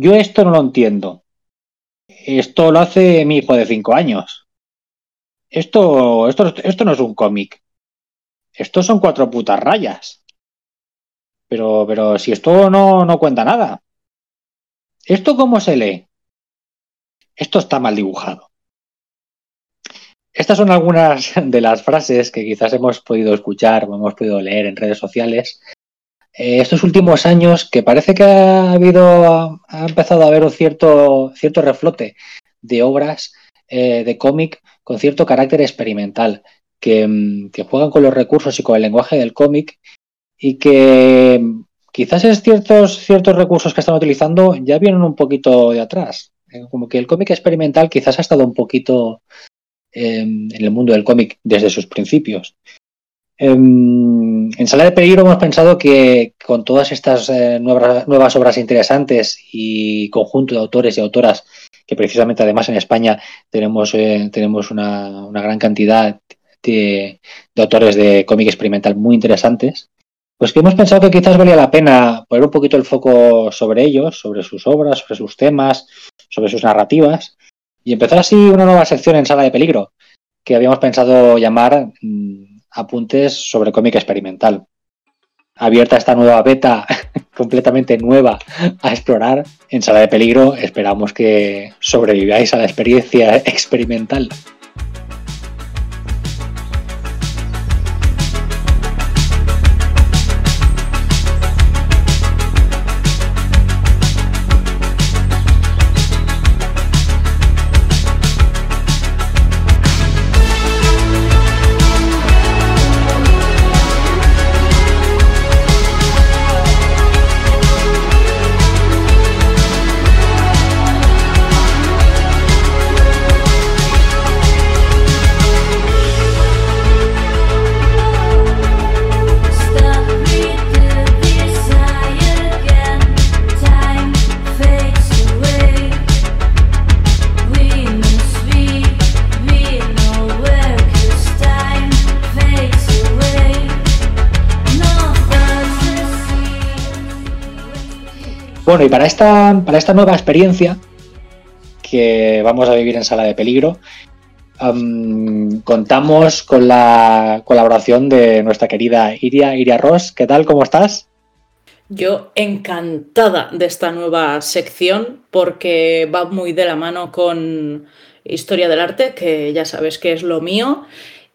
yo esto no lo entiendo. Esto lo hace mi hijo de cinco años. Esto, esto, esto no es un cómic. Esto son cuatro putas rayas. Pero, pero si esto no, no cuenta nada. ¿Esto cómo se lee? Esto está mal dibujado. Estas son algunas de las frases que quizás hemos podido escuchar o hemos podido leer en redes sociales eh, estos últimos años que parece que ha habido, ha empezado a haber un cierto, cierto reflote de obras eh, de cómic con cierto carácter experimental, que, que, juegan con los recursos y con el lenguaje del cómic y que quizás es ciertos, ciertos recursos que están utilizando ya vienen un poquito de atrás. Eh, como que el cómic experimental quizás ha estado un poquito eh, en el mundo del cómic desde sus principios. Eh, en Sala de Peligro hemos pensado que con todas estas eh, nuevas, obras interesantes y conjunto de autores y autoras, que precisamente además en España tenemos, eh, tenemos una, gran cantidad de, de autores de cómic experimental muy interesantes, pues que hemos pensado que quizás valía la pena poner un poquito el foco sobre ellos, sobre sus obras, sobre sus temas, sobre sus narrativas, y empezar así una nueva sección en Sala de Peligro, que habíamos pensado llamar mmm, Apuntes sobre cómic experimental. Abierta esta nueva beta completamente nueva a explorar en Sala de Peligro, esperamos que sobreviváis a la experiencia experimental. Bueno, y para esta, para esta nueva experiencia que vamos a vivir en Sala de Peligro, contamos con la colaboración de nuestra querida Iria, Iria Ross. ¿Qué tal? ¿Cómo estás? Yo encantada de esta nueva sección porque va muy de la mano con historia del arte, que ya sabes que es lo mío.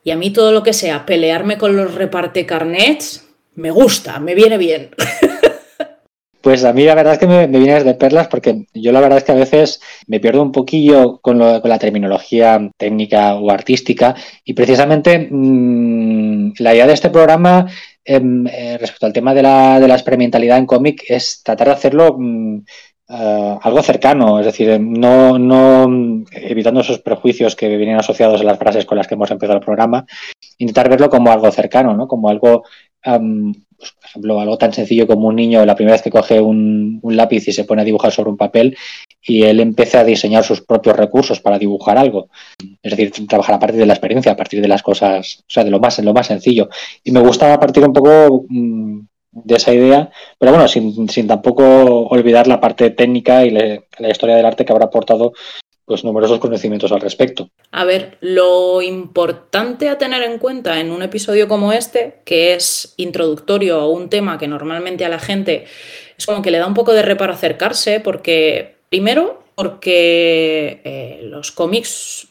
Y a mí todo lo que sea pelearme con los reparte carnets me gusta, me viene bien. Pues a mí la verdad es que me, vienes de perlas porque yo la verdad es que a veces me pierdo un poquillo con, lo, con la terminología técnica o artística y precisamente mmm, la idea de este programa eh, respecto al tema de la, experimentalidad en cómic es tratar de hacerlo mmm, Uh, algo cercano, es decir, no, no evitando esos prejuicios que vienen asociados a las frases con las que hemos empezado el programa, intentar verlo como algo cercano, ¿no? como algo pues, por ejemplo, algo tan sencillo como un niño la primera vez que coge un, lápiz y se pone a dibujar sobre un papel y él empieza a diseñar sus propios recursos para dibujar algo. Es decir, trabajar a partir de la experiencia, a partir de las cosas, o sea, de lo más, lo más sencillo. Y me gusta partir un poco mmm, de esa idea, pero bueno, sin, sin, tampoco olvidar la parte técnica y la historia del arte que habrá aportado pues numerosos conocimientos al respecto. A ver, lo importante a tener en cuenta en un episodio como este, que es introductorio a un tema que normalmente a la gente es como que le da un poco de reparo acercarse, porque primero, porque eh, los cómics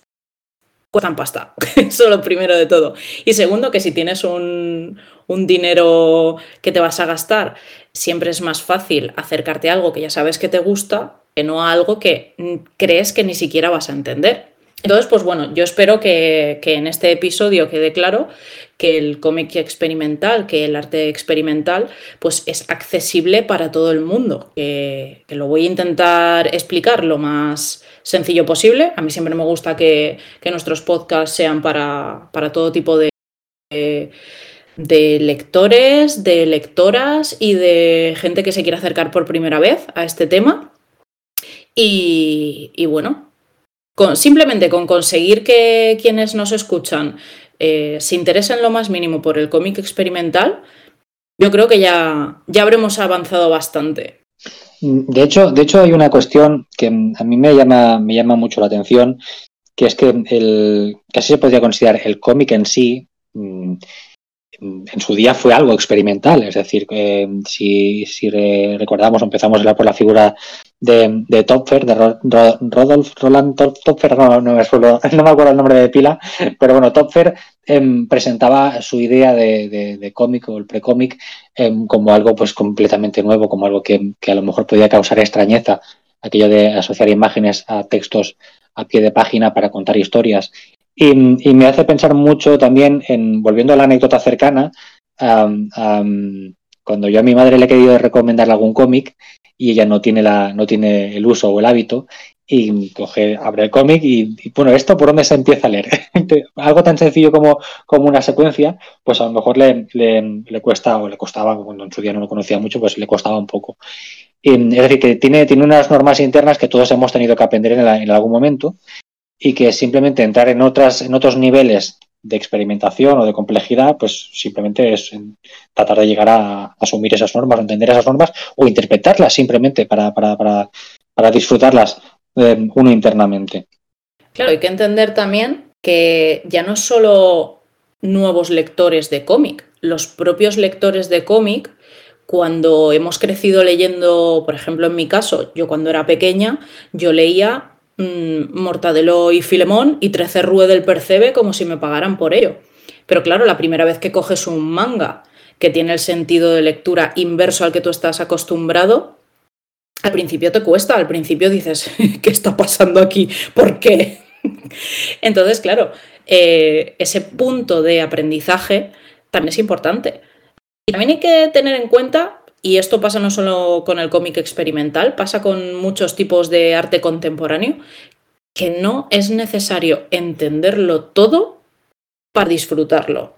cuestan pasta, eso lo primero de todo. Y segundo, que si tienes un, un dinero que te vas a gastar, siempre es más fácil acercarte a algo que ya sabes que te gusta que no a algo que crees que ni siquiera vas a entender. Entonces, pues bueno, yo espero que, que en este episodio quede claro que el cómic experimental, que el arte experimental, pues es accesible para todo el mundo. Que, lo voy a intentar explicar lo más sencillo posible. A mí siempre me gusta que, que nuestros podcasts sean para, para todo tipo de, de, de lectores, de lectoras y de gente que se quiera acercar por primera vez a este tema. Y, y bueno, con, simplemente con conseguir que quienes nos escuchan eh, se interesen lo más mínimo por el cómic experimental, yo creo que ya, ya habremos avanzado bastante. De hecho, de hecho, hay una cuestión que a mí me llama, me llama mucho la atención, que es que el, casi se podría considerar el cómic en sí, mm, en su día fue algo experimental, es decir, si, si recordamos, empezamos a por la figura de, de Topfer, de Rodolf Roland Topfer, no, no, me acuerdo el nombre de pila, pero bueno, Topfer em, presentaba su idea de, de, cómic o el precómic em, como algo pues completamente nuevo, como algo que, que, a lo mejor podía causar extrañeza, aquello de asociar imágenes a textos a pie de página para contar historias. Y, y me hace pensar mucho también en, volviendo a la anécdota cercana, cuando yo a mi madre le he querido recomendar algún cómic y ella no tiene, la, no tiene el uso o el hábito y coge, abre el cómic y, bueno, ¿esto por dónde se empieza a leer? Algo tan sencillo como, como una secuencia, pues a lo mejor le, le, cuesta o le costaba, cuando en su día no lo conocía mucho, pues le costaba un poco. es decir, que tiene, tiene unas normas internas que todos hemos tenido que aprender en, en algún momento y que simplemente entrar en, otras, en otros niveles de experimentación o de complejidad, pues simplemente es tratar de llegar a asumir esas normas, entender esas normas o interpretarlas simplemente para, para, para, para disfrutarlas eh, uno internamente. Claro, hay que entender también que ya no solo nuevos lectores de cómic, los propios lectores de cómic, cuando hemos crecido leyendo, por ejemplo, en mi caso, yo cuando era pequeña, yo leía Mm, Mortadelo y Filemón y 13 Rue del Percebe como si me pagaran por ello. Pero claro, la primera vez que coges un manga que tiene el sentido de lectura inverso al que tú estás acostumbrado, al principio te cuesta, al principio dices, ¿qué está pasando aquí? ¿Por qué? Entonces, claro, eh, ese punto de aprendizaje también es importante. Y también hay que tener en cuenta y esto pasa no solo con el cómic experimental, pasa con muchos tipos de arte contemporáneo, que no es necesario entenderlo todo para disfrutarlo.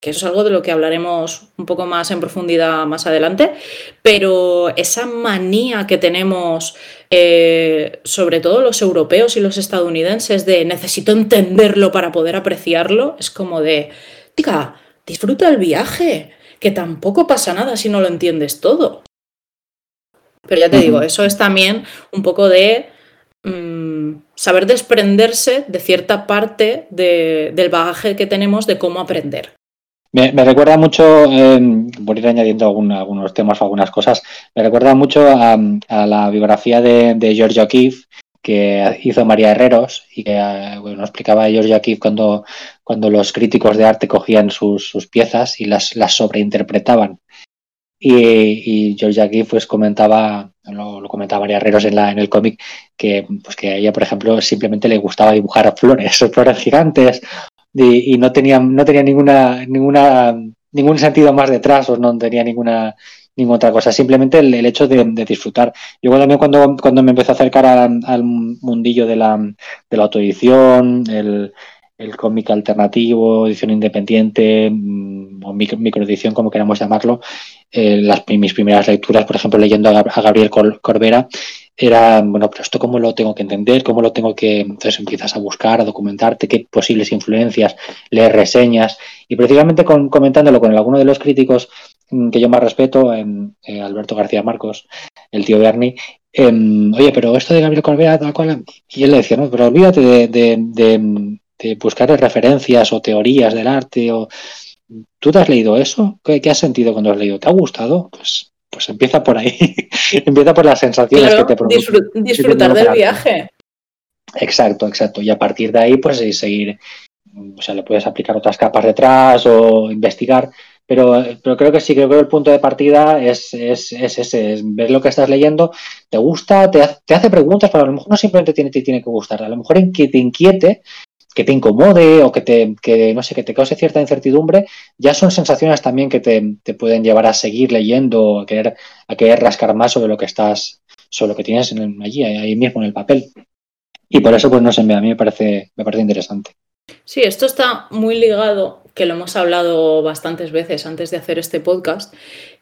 Que eso es algo de lo que hablaremos un poco más en profundidad más adelante, pero esa manía que tenemos, eh, sobre todo los europeos y los estadounidenses, de necesito entenderlo para poder apreciarlo, es como de, tica, disfruta el viaje, que tampoco pasa nada si no lo entiendes todo. Pero ya te digo, eso es también un poco de mm, saber desprenderse de cierta parte del bagaje que tenemos de cómo aprender. Me, recuerda mucho, eh, por ir añadiendo algunos temas o algunas cosas, me recuerda mucho a, la biografía de, de George O'Keeffe, que hizo María Herreros y que eh, bueno, explicaba George O'Keeffe cuando, cuando los críticos de arte cogían sus, sus piezas y las, las sobreinterpretaban. Y, y George O'Keeffe pues comentaba, lo, comentaba María Herreros en, la, en el cómic, que, pues que a ella, por ejemplo, simplemente le gustaba dibujar flores, flores gigantes, y, y no tenía, no tenía ninguna, ninguna, ningún sentido más detrás, o no tenía ninguna ninguna otra cosa, simplemente el, hecho de, disfrutar. Yo también cuando, cuando me empecé a acercar al mundillo de la, de la autoedición, el, el cómic alternativo, edición independiente mm, o microedición, como queramos llamarlo, eh, las, mis primeras lecturas, por ejemplo, leyendo a, Gabriel Corbera, era, bueno, pero esto cómo lo tengo que entender, cómo lo tengo que... Entonces empiezas a buscar, a documentarte qué posibles influencias, leer reseñas y precisamente comentándolo con alguno de los críticos Mm, que yo más respeto, en eh, Alberto García Marcos, el tío Bernie, em, oye, pero esto de Gabriel Corbera, tal cual, y él le decía, no, pero olvídate de, buscar referencias o teorías del arte, o ¿tú te has leído eso? ¿Qué, has sentido cuando has leído? ¿Te ha gustado? Pues, pues empieza por ahí, empieza por las sensaciones que te produce. disfrutar del viaje. Exacto, exacto. Y a partir de ahí, pues seguir, o sea, le puedes aplicar otras capas detrás o investigar, pero, pero creo que sí, creo que el punto de partida es, es, es ese, es ver lo que estás leyendo, te gusta, te, te hace preguntas, pero a lo mejor no simplemente tiene, te tiene que gustar, a lo mejor en que te inquiete, que te incomode o que te, que, no sé, que te cause cierta incertidumbre, ya son sensaciones también que te, te pueden llevar a seguir leyendo, a querer, a querer rascar más sobre lo que estás, sobre lo que tienes en allí, ahí mismo en el papel. Y por eso, pues no sé, a mí me parece, me parece interesante. Sí, esto está muy ligado que lo hemos hablado bastantes veces antes de hacer este podcast,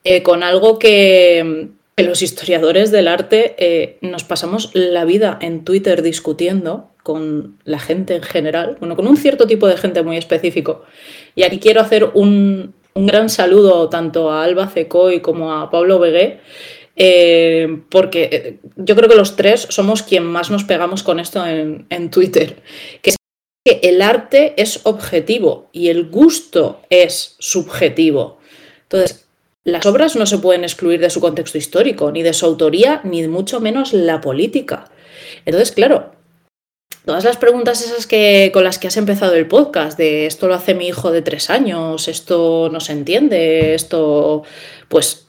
eh, con algo que, los historiadores del arte eh, nos pasamos la vida en Twitter discutiendo con la gente en general, bueno, con un cierto tipo de gente muy específico. Y aquí quiero hacer un, gran saludo tanto a Alba Cecoy como a Pablo Begué, Eh, porque eh, yo creo que los tres somos quien más nos pegamos con esto en, en Twitter, que que el arte es objetivo y el gusto es subjetivo. Entonces, las obras no se pueden excluir de su contexto histórico, ni de su autoría, ni mucho menos la política. Entonces, claro, todas las preguntas esas que, con las que has empezado el podcast, de esto lo hace mi hijo de tres años, esto no se entiende, esto, pues,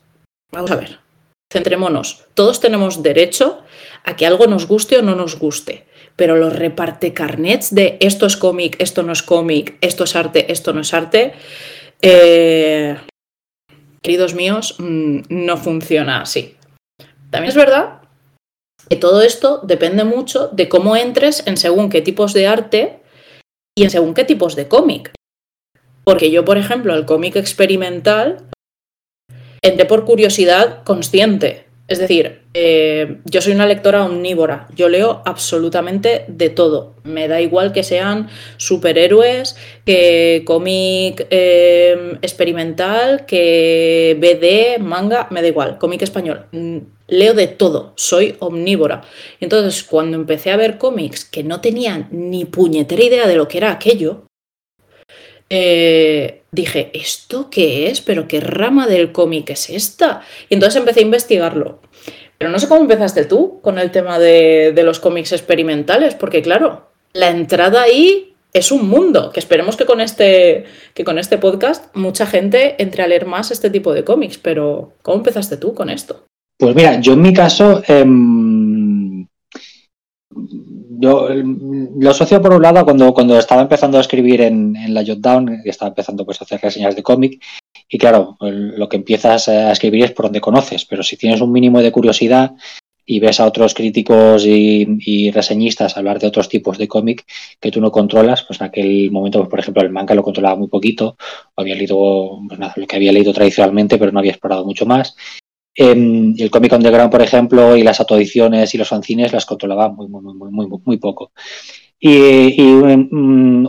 vamos a ver, centrémonos. Todos tenemos derecho a que algo nos guste o no nos guste, pero los reparte carnets de esto es cómic, esto no es cómic, esto es arte, esto no es arte, eh, queridos míos, mm, no funciona así. También es verdad que todo esto depende mucho de cómo entres en según qué tipos de arte y en según qué tipos de cómic. Porque yo, por ejemplo, el cómic experimental entré por curiosidad consciente. Es decir, eh, yo soy una lectora omnívora, yo leo absolutamente de todo. Me da igual que sean superhéroes, que cómic eh, experimental, que BD, manga, me da igual, cómic español. Mm, leo de todo, soy omnívora. Entonces, cuando empecé a ver cómics que no tenían ni puñetera idea de lo que era aquello, eh, dije, ¿esto qué es? ¿Pero qué rama del cómic es esta? Y entonces empecé a investigarlo. Pero no sé cómo empezaste tú con el tema de, los cómics experimentales, porque claro, la entrada ahí es un mundo, que esperemos que con este, que con este podcast mucha gente entre a leer más este tipo de cómics, pero ¿cómo empezaste tú con esto? Pues mira, yo en mi caso, em, yo lo asocio por un lado cuando, cuando estaba empezando a escribir en, la Jotdown, estaba empezando pues, a hacer reseñas de cómic, y claro, lo que empiezas a escribir es por donde conoces, pero si tienes un mínimo de curiosidad y ves a otros críticos y, reseñistas hablar de otros tipos de cómic que tú no controlas, pues en aquel momento, pues, por ejemplo, el manga lo controlaba muy poquito, había leído pues lo que había leído tradicionalmente, pero no había explorado mucho más. Eh, el cómic underground, por ejemplo, y las autoediciones y los fanzines las controlaba muy, muy, muy, muy, muy poco. Y, mm,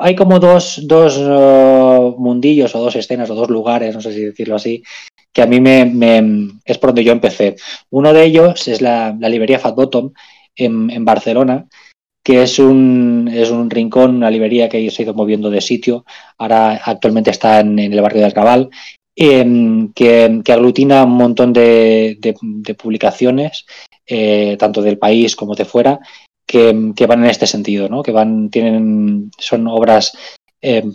hay como dos, dos uh, mundillos o dos escenas o dos lugares, no sé si decirlo así, que a mí me, es por donde yo empecé. Uno de ellos es la, librería Fat Bottom en, Barcelona, que es un, es un rincón, una librería que se ha ido moviendo de sitio. Ahora actualmente está en, el barrio de Alcabal Em, que, aglutina un montón de, publicaciones, eh, tanto del país como de fuera, que, van en este sentido, ¿no? que van, tienen, son obras em,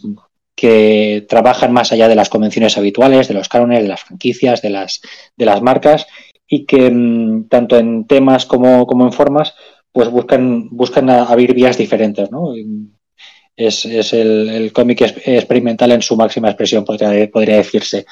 que trabajan más allá de las convenciones habituales, de los cánones, de las franquicias, de las, de las marcas, y que em, tanto en temas como, como en formas, pues buscan, buscan abrir vías diferentes, ¿no? Es, es el, cómic experimental en su máxima expresión, podría, podría decirse.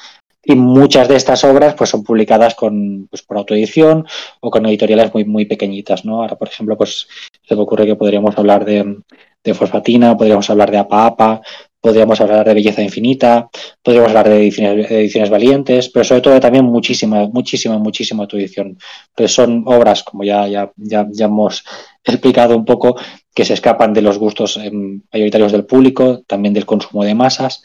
Y muchas de estas obras pues, son publicadas con, pues, por autoedición o con editoriales muy, muy pequeñitas. ¿no? Ahora, por ejemplo, pues, se me ocurre que podríamos hablar de, de Fosfatina, podríamos hablar de Apa Apa, podríamos hablar de Belleza Infinita, podríamos hablar de ediciones, ediciones valientes, pero sobre todo también muchísima, muchísima, muchísima autoedición. Pues son obras, como ya, ya, ya, ya hemos explicado un poco, que se escapan de los gustos em, mayoritarios del público, también del consumo de masas,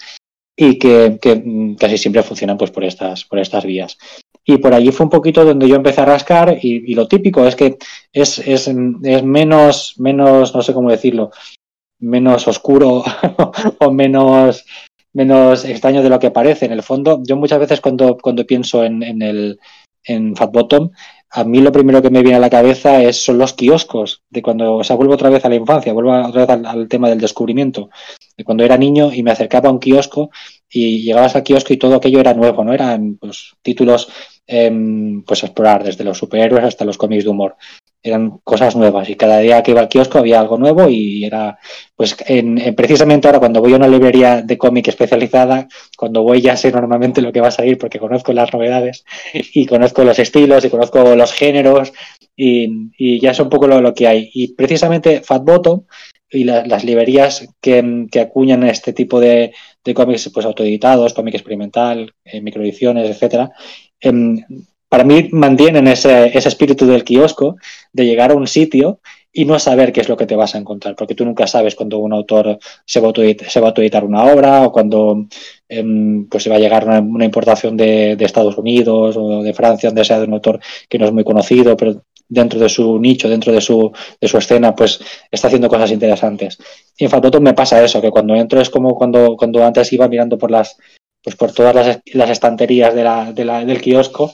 y que, mm, casi siempre funcionan pues, por, estas, por estas vías. Y por allí fue un poquito donde yo empecé a rascar y, lo típico es que es, es, es menos, menos, no sé cómo decirlo, menos oscuro o menos, menos extraño de lo que parece. En el fondo, yo muchas veces cuando, cuando pienso en, en Fat Bottom, a mí lo primero que me viene a la cabeza es, son los kioscos, de cuando, o sea, vuelvo otra vez a la infancia, vuelvo otra vez al, tema del descubrimiento, de cuando era niño y me acercaba a un kiosco y llegabas al kiosco y todo aquello era nuevo, ¿no? Eran pues, títulos em, pues explorar, desde los superhéroes hasta los cómics de humor eran cosas nuevas y cada día que iba al kiosco había algo nuevo y era, pues en, precisamente ahora cuando voy a una librería de cómic especializada, cuando voy ya sé normalmente lo que va a salir porque conozco las novedades y conozco los estilos y conozco los géneros y, ya es un poco lo, que hay. Y precisamente Fat Bottom y las librerías que, que, acuñan este tipo de, de cómics pues autoeditados, cómic experimental, eh, microediciones, etcétera, em, para mí mantienen ese, ese, espíritu del kiosco, de llegar a un sitio y no saber qué es lo que te vas a encontrar, porque tú nunca sabes cuando un autor se va a, autoeditar una obra o cuando em, pues se va a llegar una, importación de, Estados Unidos o de Francia, donde sea de un autor que no es muy conocido, pero dentro de su nicho, dentro de su, de su escena, pues está haciendo cosas interesantes. Y en me pasa eso, que cuando entro es como cuando, cuando antes iba mirando por las pues por todas las, estanterías del kiosco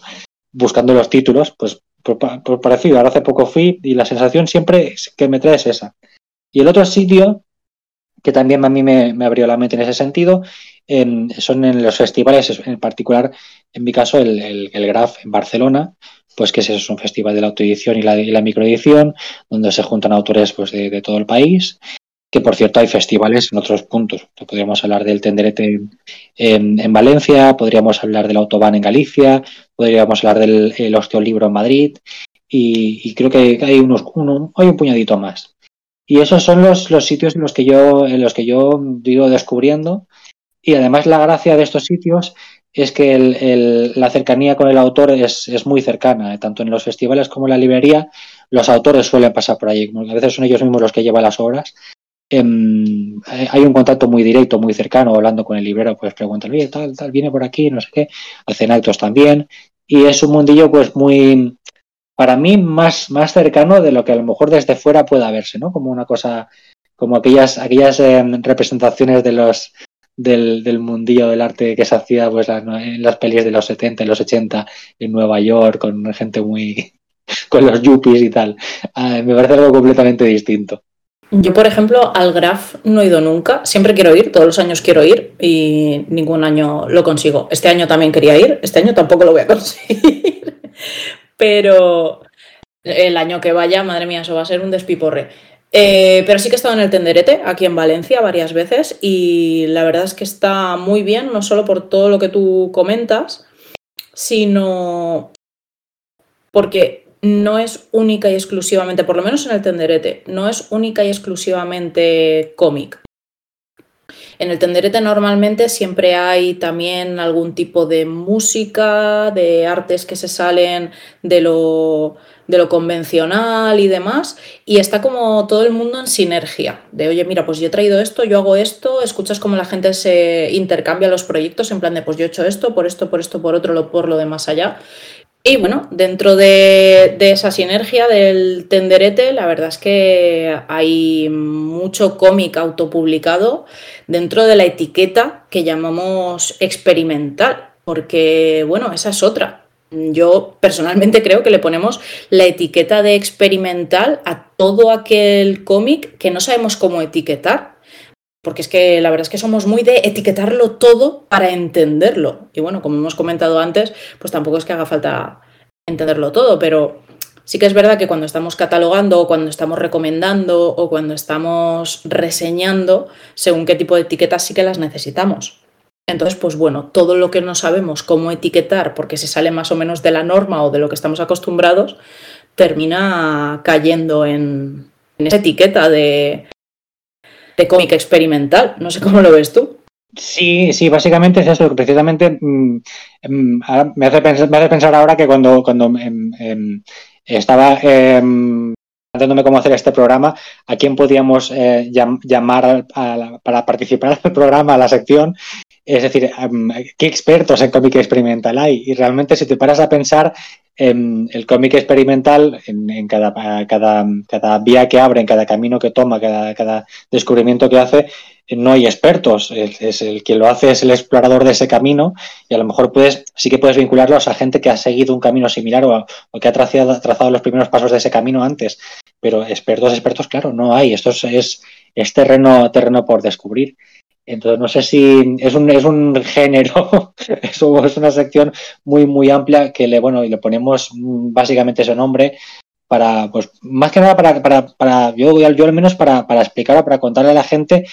buscando los títulos, pues por, parecido. Ahora hace poco fui y la sensación siempre que me trae es esa. Y el otro sitio que también a mí me, abrió la mente en ese sentido son en los festivales, en particular, en mi caso, el, el, Graf en Barcelona, pues que es, un festival de la autoedición y la, y la microedición, donde se juntan autores pues, de todo el país que por cierto hay festivales en otros puntos. Podríamos hablar del Tenderete en, Valencia, podríamos hablar del Autobahn en Galicia, podríamos hablar del Osteolibro en Madrid y, creo que hay unos hay un puñadito más. Y esos son los, los sitios en los que yo en los que yo digo descubriendo y además la gracia de estos sitios es que la cercanía con el autor es, es, muy cercana, tanto en los festivales como en la librería, los autores suelen pasar por allí. A veces son ellos mismos los que llevan las obras Em, hay un contacto muy directo, muy cercano, hablando con el librero, pues preguntan, oye, tal, tal, viene por aquí, no sé qué, hacen actos también, y es un mundillo pues muy, para mí, más, más cercano de lo que a lo mejor desde fuera pueda verse, ¿no? Como una cosa, como aquellas, aquellas em, representaciones de los, del, del, mundillo del arte que se hacía pues en las pelis de los 70 y los 80 en Nueva York, con gente muy, con los yuppies y tal. Ah, me parece algo completamente distinto. Yo, por ejemplo, al Graf no he ido nunca. Siempre quiero ir, todos los años quiero ir y ningún año lo consigo. Este año también quería ir, este año tampoco lo voy a conseguir. Pero el año que vaya, madre mía, eso va a ser un despiporre. Eh, pero sí que he estado en el Tenderete, aquí en Valencia, varias veces y la verdad es que está muy bien, no solo por todo lo que tú comentas, sino porque no es única y exclusivamente, por lo menos en el tenderete, no es única y exclusivamente cómic. En el tenderete normalmente siempre hay también algún tipo de música, de artes que se salen de lo, de lo convencional y demás, y está como todo el mundo en sinergia, de oye, mira, pues yo he traído esto, yo hago esto, escuchas cómo la gente se intercambia los proyectos en plan de, pues yo he hecho esto, por esto, por esto, por otro, por lo de más allá, y bueno, dentro de, esa sinergia del tenderete, la verdad es que hay mucho cómic autopublicado dentro de la etiqueta que llamamos experimental, porque bueno, esa es otra. Yo personalmente creo que le ponemos la etiqueta de experimental a todo aquel cómic que no sabemos cómo etiquetar porque es que la verdad es que somos muy de etiquetarlo todo para entenderlo. Y bueno, como hemos comentado antes, pues tampoco es que haga falta entenderlo todo, pero sí que es verdad que cuando estamos catalogando o cuando estamos recomendando o cuando estamos reseñando, según qué tipo de etiquetas sí que las necesitamos. Entonces, pues bueno, todo lo que no sabemos cómo etiquetar porque se sale más o menos de la norma o de lo que estamos acostumbrados, termina cayendo en, en esa etiqueta de, de cómic experimental. No sé cómo lo ves tú. Sí, sí, básicamente es eso, precisamente mm, me, hace pensar, me, hace pensar, ahora que cuando, cuando em, em, estaba planteándome cómo hacer este programa, a quién podíamos eh, llamar para participar del programa, a la sección, es decir, em, ¿qué expertos en cómic experimental hay? Y realmente si te paras a pensar, en el cómic experimental, en, cada, cada, cada, vía que abre, en cada camino que toma, cada, cada descubrimiento que hace, no hay expertos. Es, el que lo hace es el explorador de ese camino y a lo mejor puedes, sí que puedes vincularlos a gente que ha seguido un camino similar o, que ha trazado, trazado, los primeros pasos de ese camino antes. Pero expertos, expertos, claro, no hay. Esto es, es, terreno, terreno por descubrir. Entonces, no sé si es un, es un género, es una sección muy, muy amplia que le, bueno, y le ponemos básicamente ese nombre para, pues, más que nada para, para, para yo, yo al menos para, para explicar o para contarle a la gente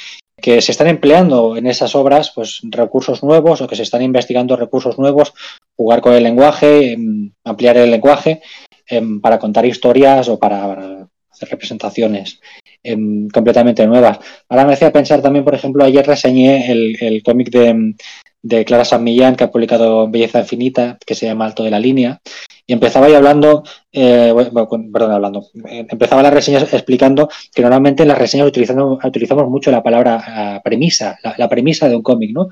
que se están empleando en esas obras pues recursos nuevos o que se están investigando recursos nuevos, jugar con el lenguaje, em, ampliar el lenguaje em, para contar historias o para representaciones completamente nuevas. Ahora me hacía pensar también, por ejemplo, ayer reseñé el, cómic de, de Clara San Millán, que ha publicado Belleza Infinita, que se llama Alto de la Línea, y empezaba ahí hablando, eh, perdón, hablando, eh, empezaba las reseñas explicando que normalmente en las reseñas utilizamos, mucho la palabra premisa, la, premisa de un cómic, ¿no?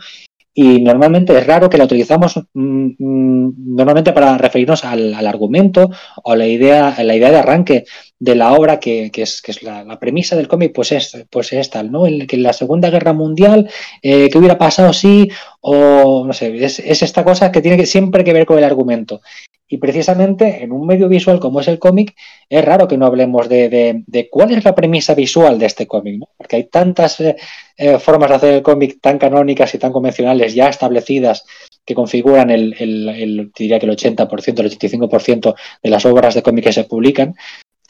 Y normalmente es raro que la utilizamos mm, mm, normalmente para referirnos al, argumento o la idea, la idea de arranque de la obra que, es, que es la, premisa del cómic, pues es, pues es tal, ¿no? El, que en la Segunda Guerra Mundial, eh, ¿qué hubiera pasado si? O no sé, es, es, esta cosa que tiene que, siempre que ver con el argumento. Y precisamente en un medio visual como es el cómic, es raro que no hablemos de, cuál es la premisa visual de este cómic, ¿no? porque hay tantas eh, eh, formas de hacer el cómic tan canónicas y tan convencionales ya establecidas que configuran el, el diría que el 80%, el 85% de las obras de cómic que se publican,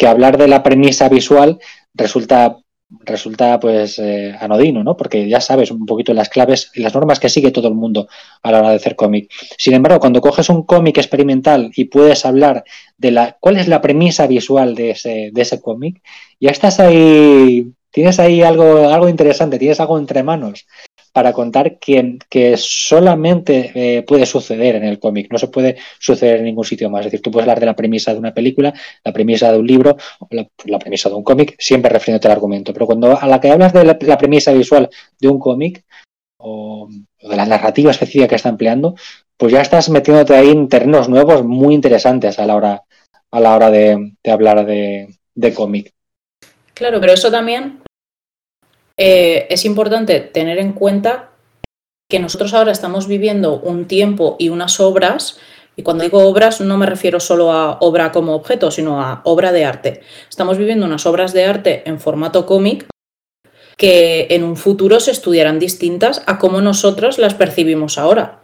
que hablar de la premisa visual resulta resulta pues eh, anodino, ¿no? Porque ya sabes un poquito las claves y las normas que sigue todo el mundo a la hora de hacer cómic. Sin embargo, cuando coges un cómic experimental y puedes hablar de la cuál es la premisa visual de ese, de ese cómic, ya estás ahí, tienes ahí algo, algo interesante, tienes algo entre manos para contar que, que solamente eh, puede suceder en el cómic, no se puede suceder en ningún sitio más. Es decir, tú puedes hablar de la premisa de una película, la premisa de un libro, la, la premisa de un cómic, siempre refiriéndote al argumento. Pero cuando a la que hablas de la, premisa visual de un cómic o, de la narrativa específica que está empleando, pues ya estás metiéndote ahí en terrenos nuevos muy interesantes a la hora, a la hora de, hablar de, de cómic. Claro, pero eso también eh, es importante tener en cuenta que nosotros ahora estamos viviendo un tiempo y unas obras, y cuando digo obras no me refiero solo a obra como objeto, sino a obra de arte. Estamos viviendo unas obras de arte en formato cómic que en un futuro se estudiarán distintas a cómo nosotros las percibimos ahora.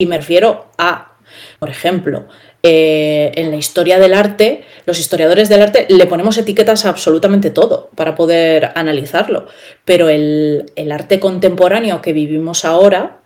Y me refiero a, por ejemplo, eh, en la historia del arte, los historiadores del arte le ponemos etiquetas a absolutamente todo para poder analizarlo, pero el, arte contemporáneo que vivimos ahora,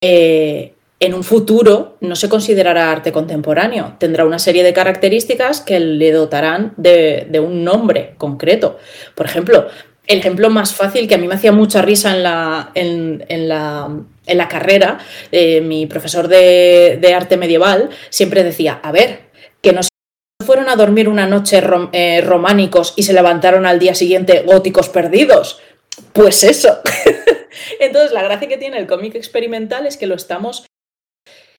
eh, en un futuro no se considerará arte contemporáneo, tendrá una serie de características que le dotarán de, de un nombre concreto. Por ejemplo, el ejemplo más fácil que a mí me hacía mucha risa en la, en, la, carrera, eh, mi profesor de, arte medieval siempre decía, a ver, que no fueron a dormir una noche eh, románicos y se levantaron al día siguiente góticos perdidos. Pues eso. Entonces, la gracia que tiene el cómic experimental es que lo estamos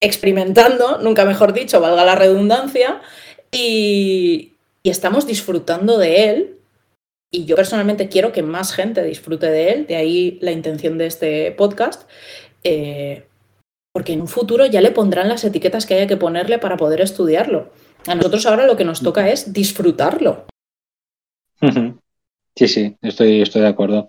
experimentando, nunca mejor dicho, valga la redundancia, y, y estamos disfrutando de él y yo personalmente quiero que más gente disfrute de él, de ahí la intención de este podcast, eh, porque en un futuro ya le pondrán las etiquetas que haya que ponerle para poder estudiarlo. A nosotros ahora lo que nos toca es disfrutarlo. Sí, sí, estoy, estoy de acuerdo.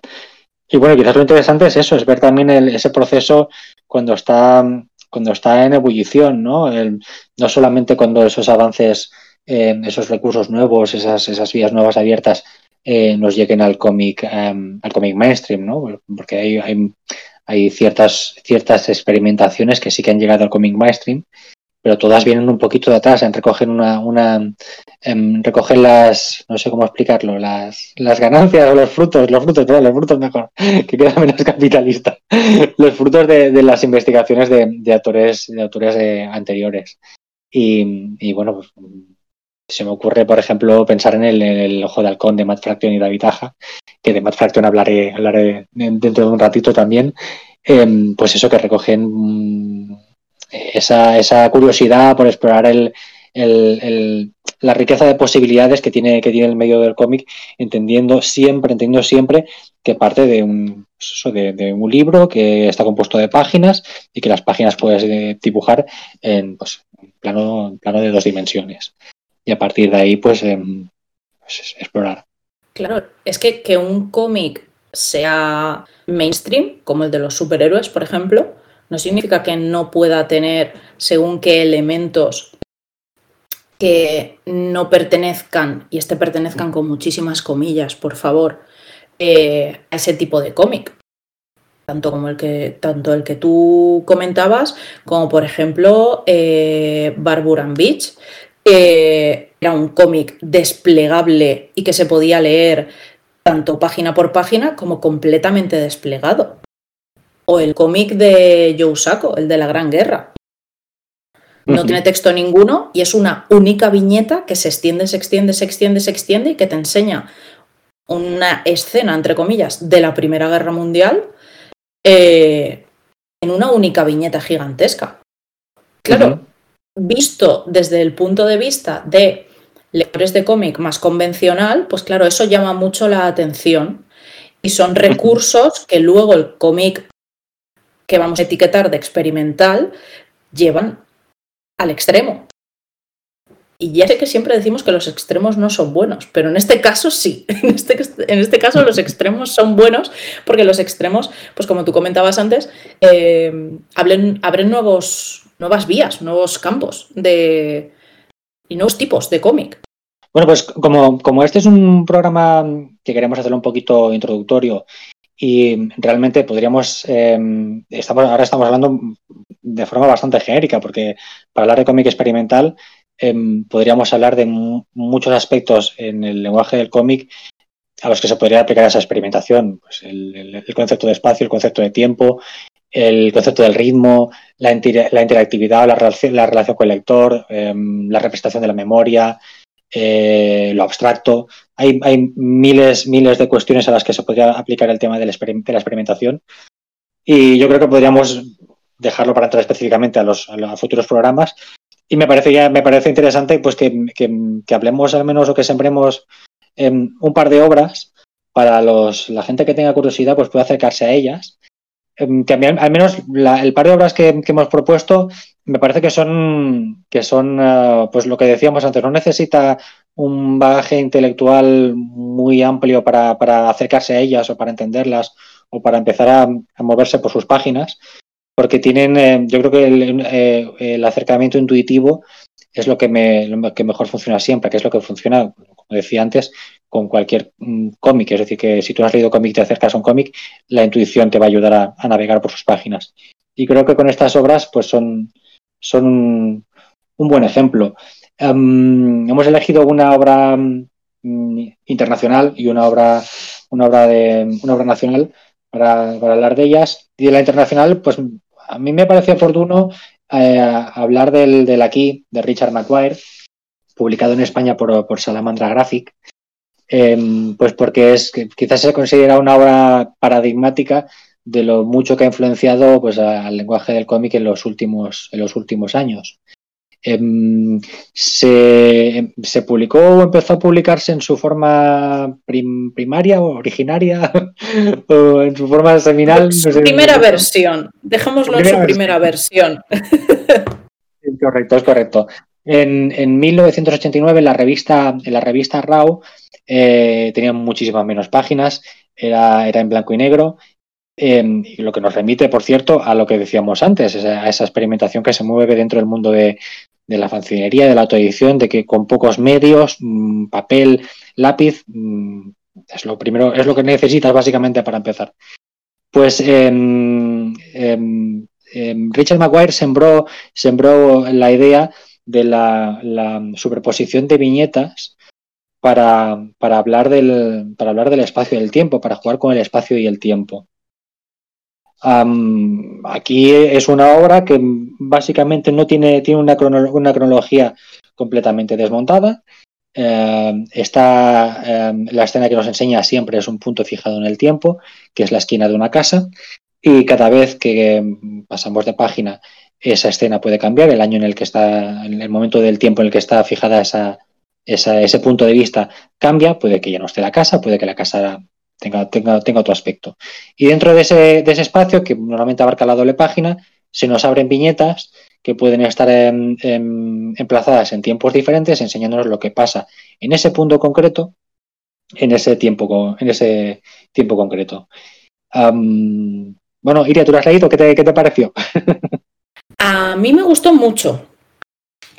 Y bueno, quizás lo interesante es eso, es ver también ese proceso cuando está, cuando está en ebullición, ¿no? no solamente cuando esos avances, esos recursos nuevos, esas, esas vías nuevas abiertas eh, nos lleguen al cómic em, al cómic mainstream, ¿no? Porque hay, hay, ciertas, ciertas experimentaciones que sí que han llegado al cómic mainstream, pero todas vienen un poquito de atrás, en recoger una, una en recoger las, no sé cómo explicarlo, las, las ganancias o los frutos, los frutos, los frutos mejor, que queda menos capitalista, los frutos de, de las investigaciones de, de, autores, de autores eh, anteriores. Y, y bueno, pues se me ocurre, por ejemplo, pensar en el, Ojo de Halcón de Matt Fraction y David Aja, que de Matt Fraction hablaré, dentro de un ratito también. Em, pues eso que recogen mm, esa, curiosidad por explorar la riqueza de posibilidades que tiene, el medio del cómic, entendiendo siempre, entendiendo siempre que parte de un, pues libro que está compuesto de páginas y que las páginas puedes eh, dibujar en pues, en plano de dos dimensiones y a partir de ahí pues, em, pues explorar. Claro, es que que un cómic sea mainstream, como el de los superhéroes, por ejemplo, no significa que no pueda tener según qué elementos que no pertenezcan, y este pertenezcan con muchísimas comillas, por favor, eh, a ese tipo de cómic. Tanto como el que, tanto el que tú comentabas, como por ejemplo eh, Barburan Beach, era un cómic desplegable y que se podía leer tanto página por página como completamente desplegado. O el cómic de Joe Sacco, el de la Gran Guerra. No tiene texto ninguno y es una única viñeta que se extiende, se extiende, se extiende, se extiende y que te enseña una escena, entre comillas, de la Primera Guerra Mundial eh, en una única viñeta gigantesca. Claro, visto desde el punto de vista de lectores de cómic más convencional, pues claro, eso llama mucho la atención. Y son recursos que luego el cómic que vamos a etiquetar de experimental llevan al extremo. Y ya sé que siempre decimos que los extremos no son buenos, pero en este caso sí. En este, en este caso los extremos son buenos porque los extremos, pues como tú comentabas antes, eh, abren nuevos, nuevas vías, nuevos campos de, y nuevos tipos de cómic. Bueno, pues como, como este es un programa que queremos hacerlo un poquito introductorio y realmente podríamos, eh, estamos, ahora estamos hablando de forma bastante genérica, porque para hablar de cómic experimental em, podríamos hablar de muchos aspectos en el lenguaje del cómic a los que se podría aplicar esa experimentación. Pues el, concepto de espacio, el concepto de tiempo, el concepto del ritmo, la, interactividad, la relación, la relación con el lector, em, la representación de la memoria, eh, lo abstracto. Hay, miles, miles de cuestiones a las que se podría aplicar el tema de la, experimentación. Y yo creo que podríamos dejarlo para entrar específicamente a los, futuros programas. Y me parece, me parece interesante pues, que, hablemos al menos o que sembremos un par de obras para los, la gente que tenga curiosidad pues pueda acercarse a ellas. Em, que al menos el par de obras que, hemos propuesto me parece que son, que son eh, pues lo que decíamos antes, no necesita un bagaje intelectual muy amplio para, acercarse a ellas o para entenderlas o para empezar a, moverse por sus páginas, porque tienen, eh, yo creo que eh, el, acercamiento intuitivo es lo que, me, lo que mejor funciona siempre, que es lo que funciona, como decía antes, con cualquier mm, cómic. Es decir, que si tú has leído cómic y te acercas a un cómic, la intuición te va a ayudar a, navegar por sus páginas. Y creo que con estas obras, pues son, son un, buen ejemplo. Em, hemos elegido una obra mm, internacional y una obra, una obra de una obra nacional para, hablar de ellas. Y de la internacional, pues a mí me parece oportuno eh, hablar del, aquí, de Richard McGuire, publicado en España por, por Salamandra Graphic, em, pues porque es quizás se considera una obra paradigmática de lo mucho que ha influenciado pues, al lenguaje del cómic en los últimos, en los últimos años. Em, se, publicó o empezó a publicarse en su forma primaria o originaria o en su forma seminal. Su primera versión, dejémoslo en su primera versión. correcto, es correcto. En, 1989 en la revista, en la revista RAW eh, tenía muchísimas menos páginas, era, era en blanco y negro Em, lo que nos remite, por cierto, a lo que decíamos antes, a esa experimentación que se mueve dentro del mundo de, la fancinería, de la autoedición, de que con pocos medios, mm, papel, lápiz, mm, es lo primero, es lo que necesitas básicamente para empezar. Pues em, em, Richard Maguire sembró, sembró la idea de la, superposición de viñetas para, para, hablar del, para hablar del espacio y del tiempo, para jugar con el espacio y el tiempo aquí es una obra que básicamente no tiene, tiene una, cronología completamente desmontada. Em, está em, la escena que nos enseña siempre es un punto fijado en el tiempo, que es la esquina de una casa, y cada vez que pasamos de página, esa escena puede cambiar, el año en el que está, el momento del tiempo en el que está fijada esa, ese punto de vista cambia, puede que ya no esté la casa, puede que la casa tenga, tenga, tenga otro aspecto. Y dentro de ese, de ese espacio, que normalmente abarca la doble página, se nos abren viñetas que pueden estar emplazadas en tiempos diferentes, enseñándonos lo que pasa en ese punto concreto, en ese tiempo, en ese tiempo concreto. bueno, Iria, ¿tú lo has leído? ¿Qué te, qué te pareció? A mí me gustó mucho.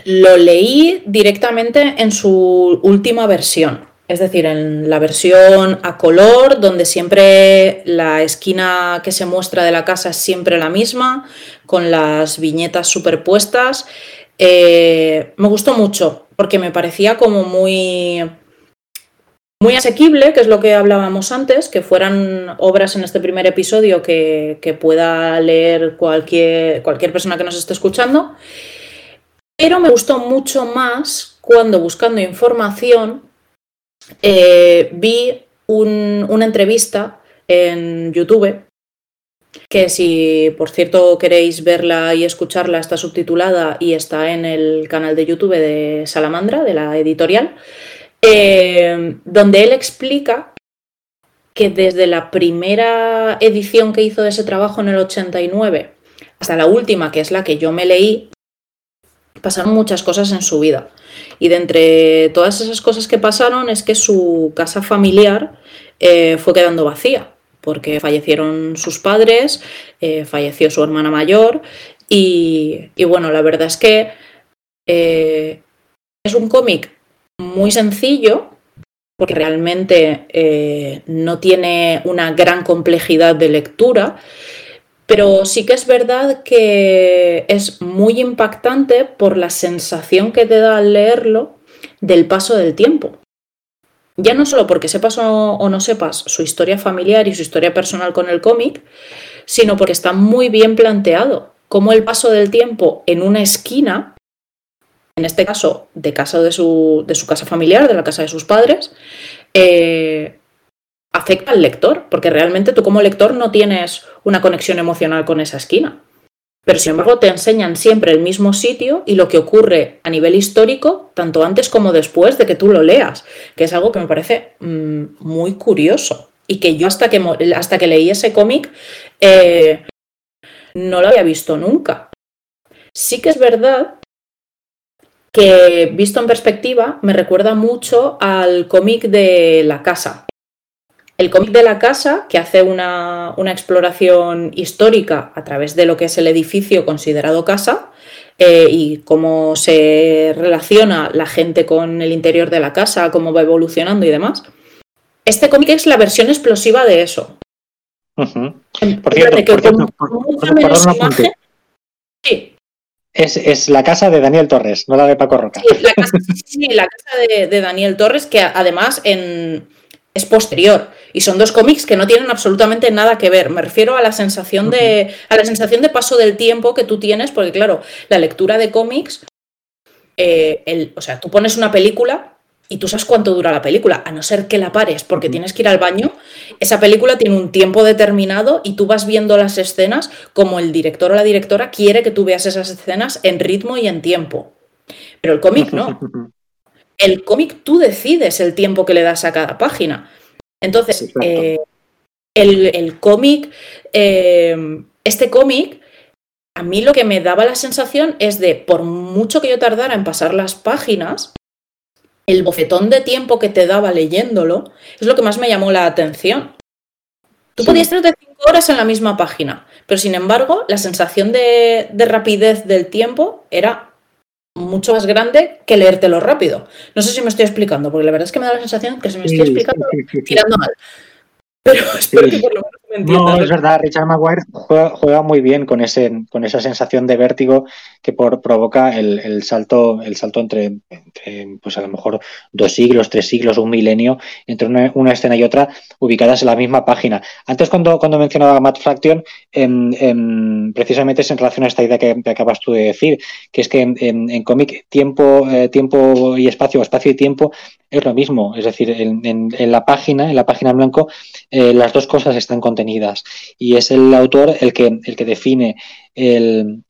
Lo leí directamente en su última versión. Es decir, en la versión a color, donde siempre la esquina que se muestra de la casa es siempre la misma, con las viñetas superpuestas. Eh, me gustó mucho, porque me parecía como muy muy asequible, que es lo que hablábamos antes, que fueran obras en este primer episodio que, pueda leer cualquier, cualquier persona que nos esté escuchando. Pero me gustó mucho más cuando buscando información eh, vi una entrevista en YouTube que si por cierto queréis verla y escucharla está subtitulada y está en el canal de YouTube de Salamandra, de la editorial, eh, donde él explica que desde la primera edición que hizo de ese trabajo en el 89 hasta la última, que es la que yo me leí, pasaron muchas cosas en su vida. Y de entre todas esas cosas que pasaron es que su casa familiar eh, fue quedando vacía, porque fallecieron sus padres, eh, falleció su hermana mayor y, bueno, la verdad es que es un cómic muy sencillo, porque realmente eh, no tiene una gran complejidad de lectura, pero sí que es verdad que es muy impactante por la sensación que te da al leerlo del paso del tiempo. Ya no solo porque sepas o no sepas su historia familiar y su historia personal con el cómic, sino porque está muy bien planteado cómo el paso del tiempo en una esquina en este caso de casa de su, casa familiar, de la casa de sus padres, eh, afecta al lector, porque realmente tú como lector no tienes una conexión emocional con esa esquina. Pero sin embargo te enseñan siempre el mismo sitio y lo que ocurre a nivel histórico, tanto antes como después de que tú lo leas, que es algo que me parece mm, muy curioso y que yo hasta que, hasta que leí ese cómic eh, no lo había visto nunca. Sí que es verdad que visto en perspectiva me recuerda mucho al cómic de La Casa. El cómic de La Casa, que hace una, exploración histórica a través de lo que es el edificio considerado casa eh, y cómo se relaciona la gente con el interior de la casa, cómo va evolucionando y demás. Este cómic es la versión explosiva de eso. Por cierto, sí, es, la casa de Daniel Torres, no la de Paco Roca. Sí, la casa, de, Daniel Torres, que además es posterior. Y son dos cómics que no tienen absolutamente nada que ver. Me refiero a la sensación de. a la sensación de paso del tiempo que tú tienes, porque claro, la lectura de cómics. Eh, o sea, tú pones una película y tú sabes cuánto dura la película, a no ser que la pares porque tienes que ir al baño, esa película tiene un tiempo determinado y tú vas viendo las escenas como el director o la directora quiere que tú veas esas escenas en ritmo y en tiempo. Pero el cómic no. El cómic tú decides el tiempo que le das a cada página. Entonces, eh, el, cómic, eh, este cómic, a mí lo que me daba la sensación es de, por mucho que yo tardara en pasar las páginas, el bofetón de tiempo que te daba leyéndolo es lo que más me llamó la atención. Tú podías estar de cinco horas en la misma página, pero sin embargo, la sensación de, rapidez del tiempo era mucho más grande que leértelo rápido. No sé si me estoy explicando, porque la verdad es que me da la sensación que se me estoy explicando tirando mal. Pero espero que por lo menos me entiendas. No, es verdad, Richard Maguire juega, muy bien con, ese, con esa sensación de vértigo que por, provoca el, salto, el salto entre, pues a lo mejor dos siglos, tres siglos, un milenio, entre una, escena y otra, ubicadas en la misma página. Antes, cuando, cuando mencionaba Matt Fraction, precisamente es en relación a esta idea que, acabas tú de decir, que es que en, cómic tiempo, eh, tiempo y espacio, espacio y tiempo es lo mismo. Es decir, en, la página, en la página en blanco, eh, las dos cosas están y es el autor el que, el que define el,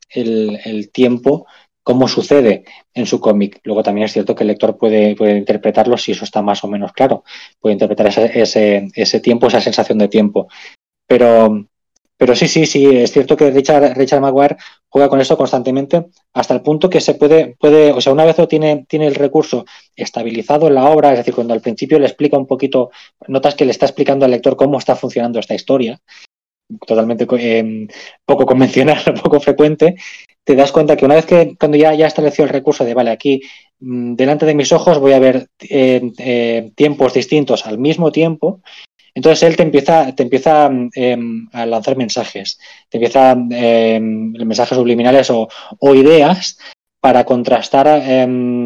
tiempo cómo sucede en su cómic. Luego también es cierto que el lector puede, puede, interpretarlo si eso está más o menos claro. Puede interpretar ese, ese, tiempo, esa sensación de tiempo. Pero, pero sí, sí, sí, es cierto que Richard, Maguire juega con eso constantemente hasta el punto que se puede, puede, o sea, una vez lo tiene, tiene el recurso estabilizado en la obra, es decir, cuando al principio le explica un poquito, notas que le está explicando al lector cómo está funcionando esta historia, totalmente eh, poco convencional, poco frecuente, te das cuenta que una vez que cuando ya, ya estableció el recurso de, vale, aquí mm, delante de mis ojos voy a ver eh, eh, tiempos distintos al mismo tiempo, entonces él te empieza, te empieza em, a lanzar mensajes, te empieza em, mensajes subliminales o, ideas para contrastar em,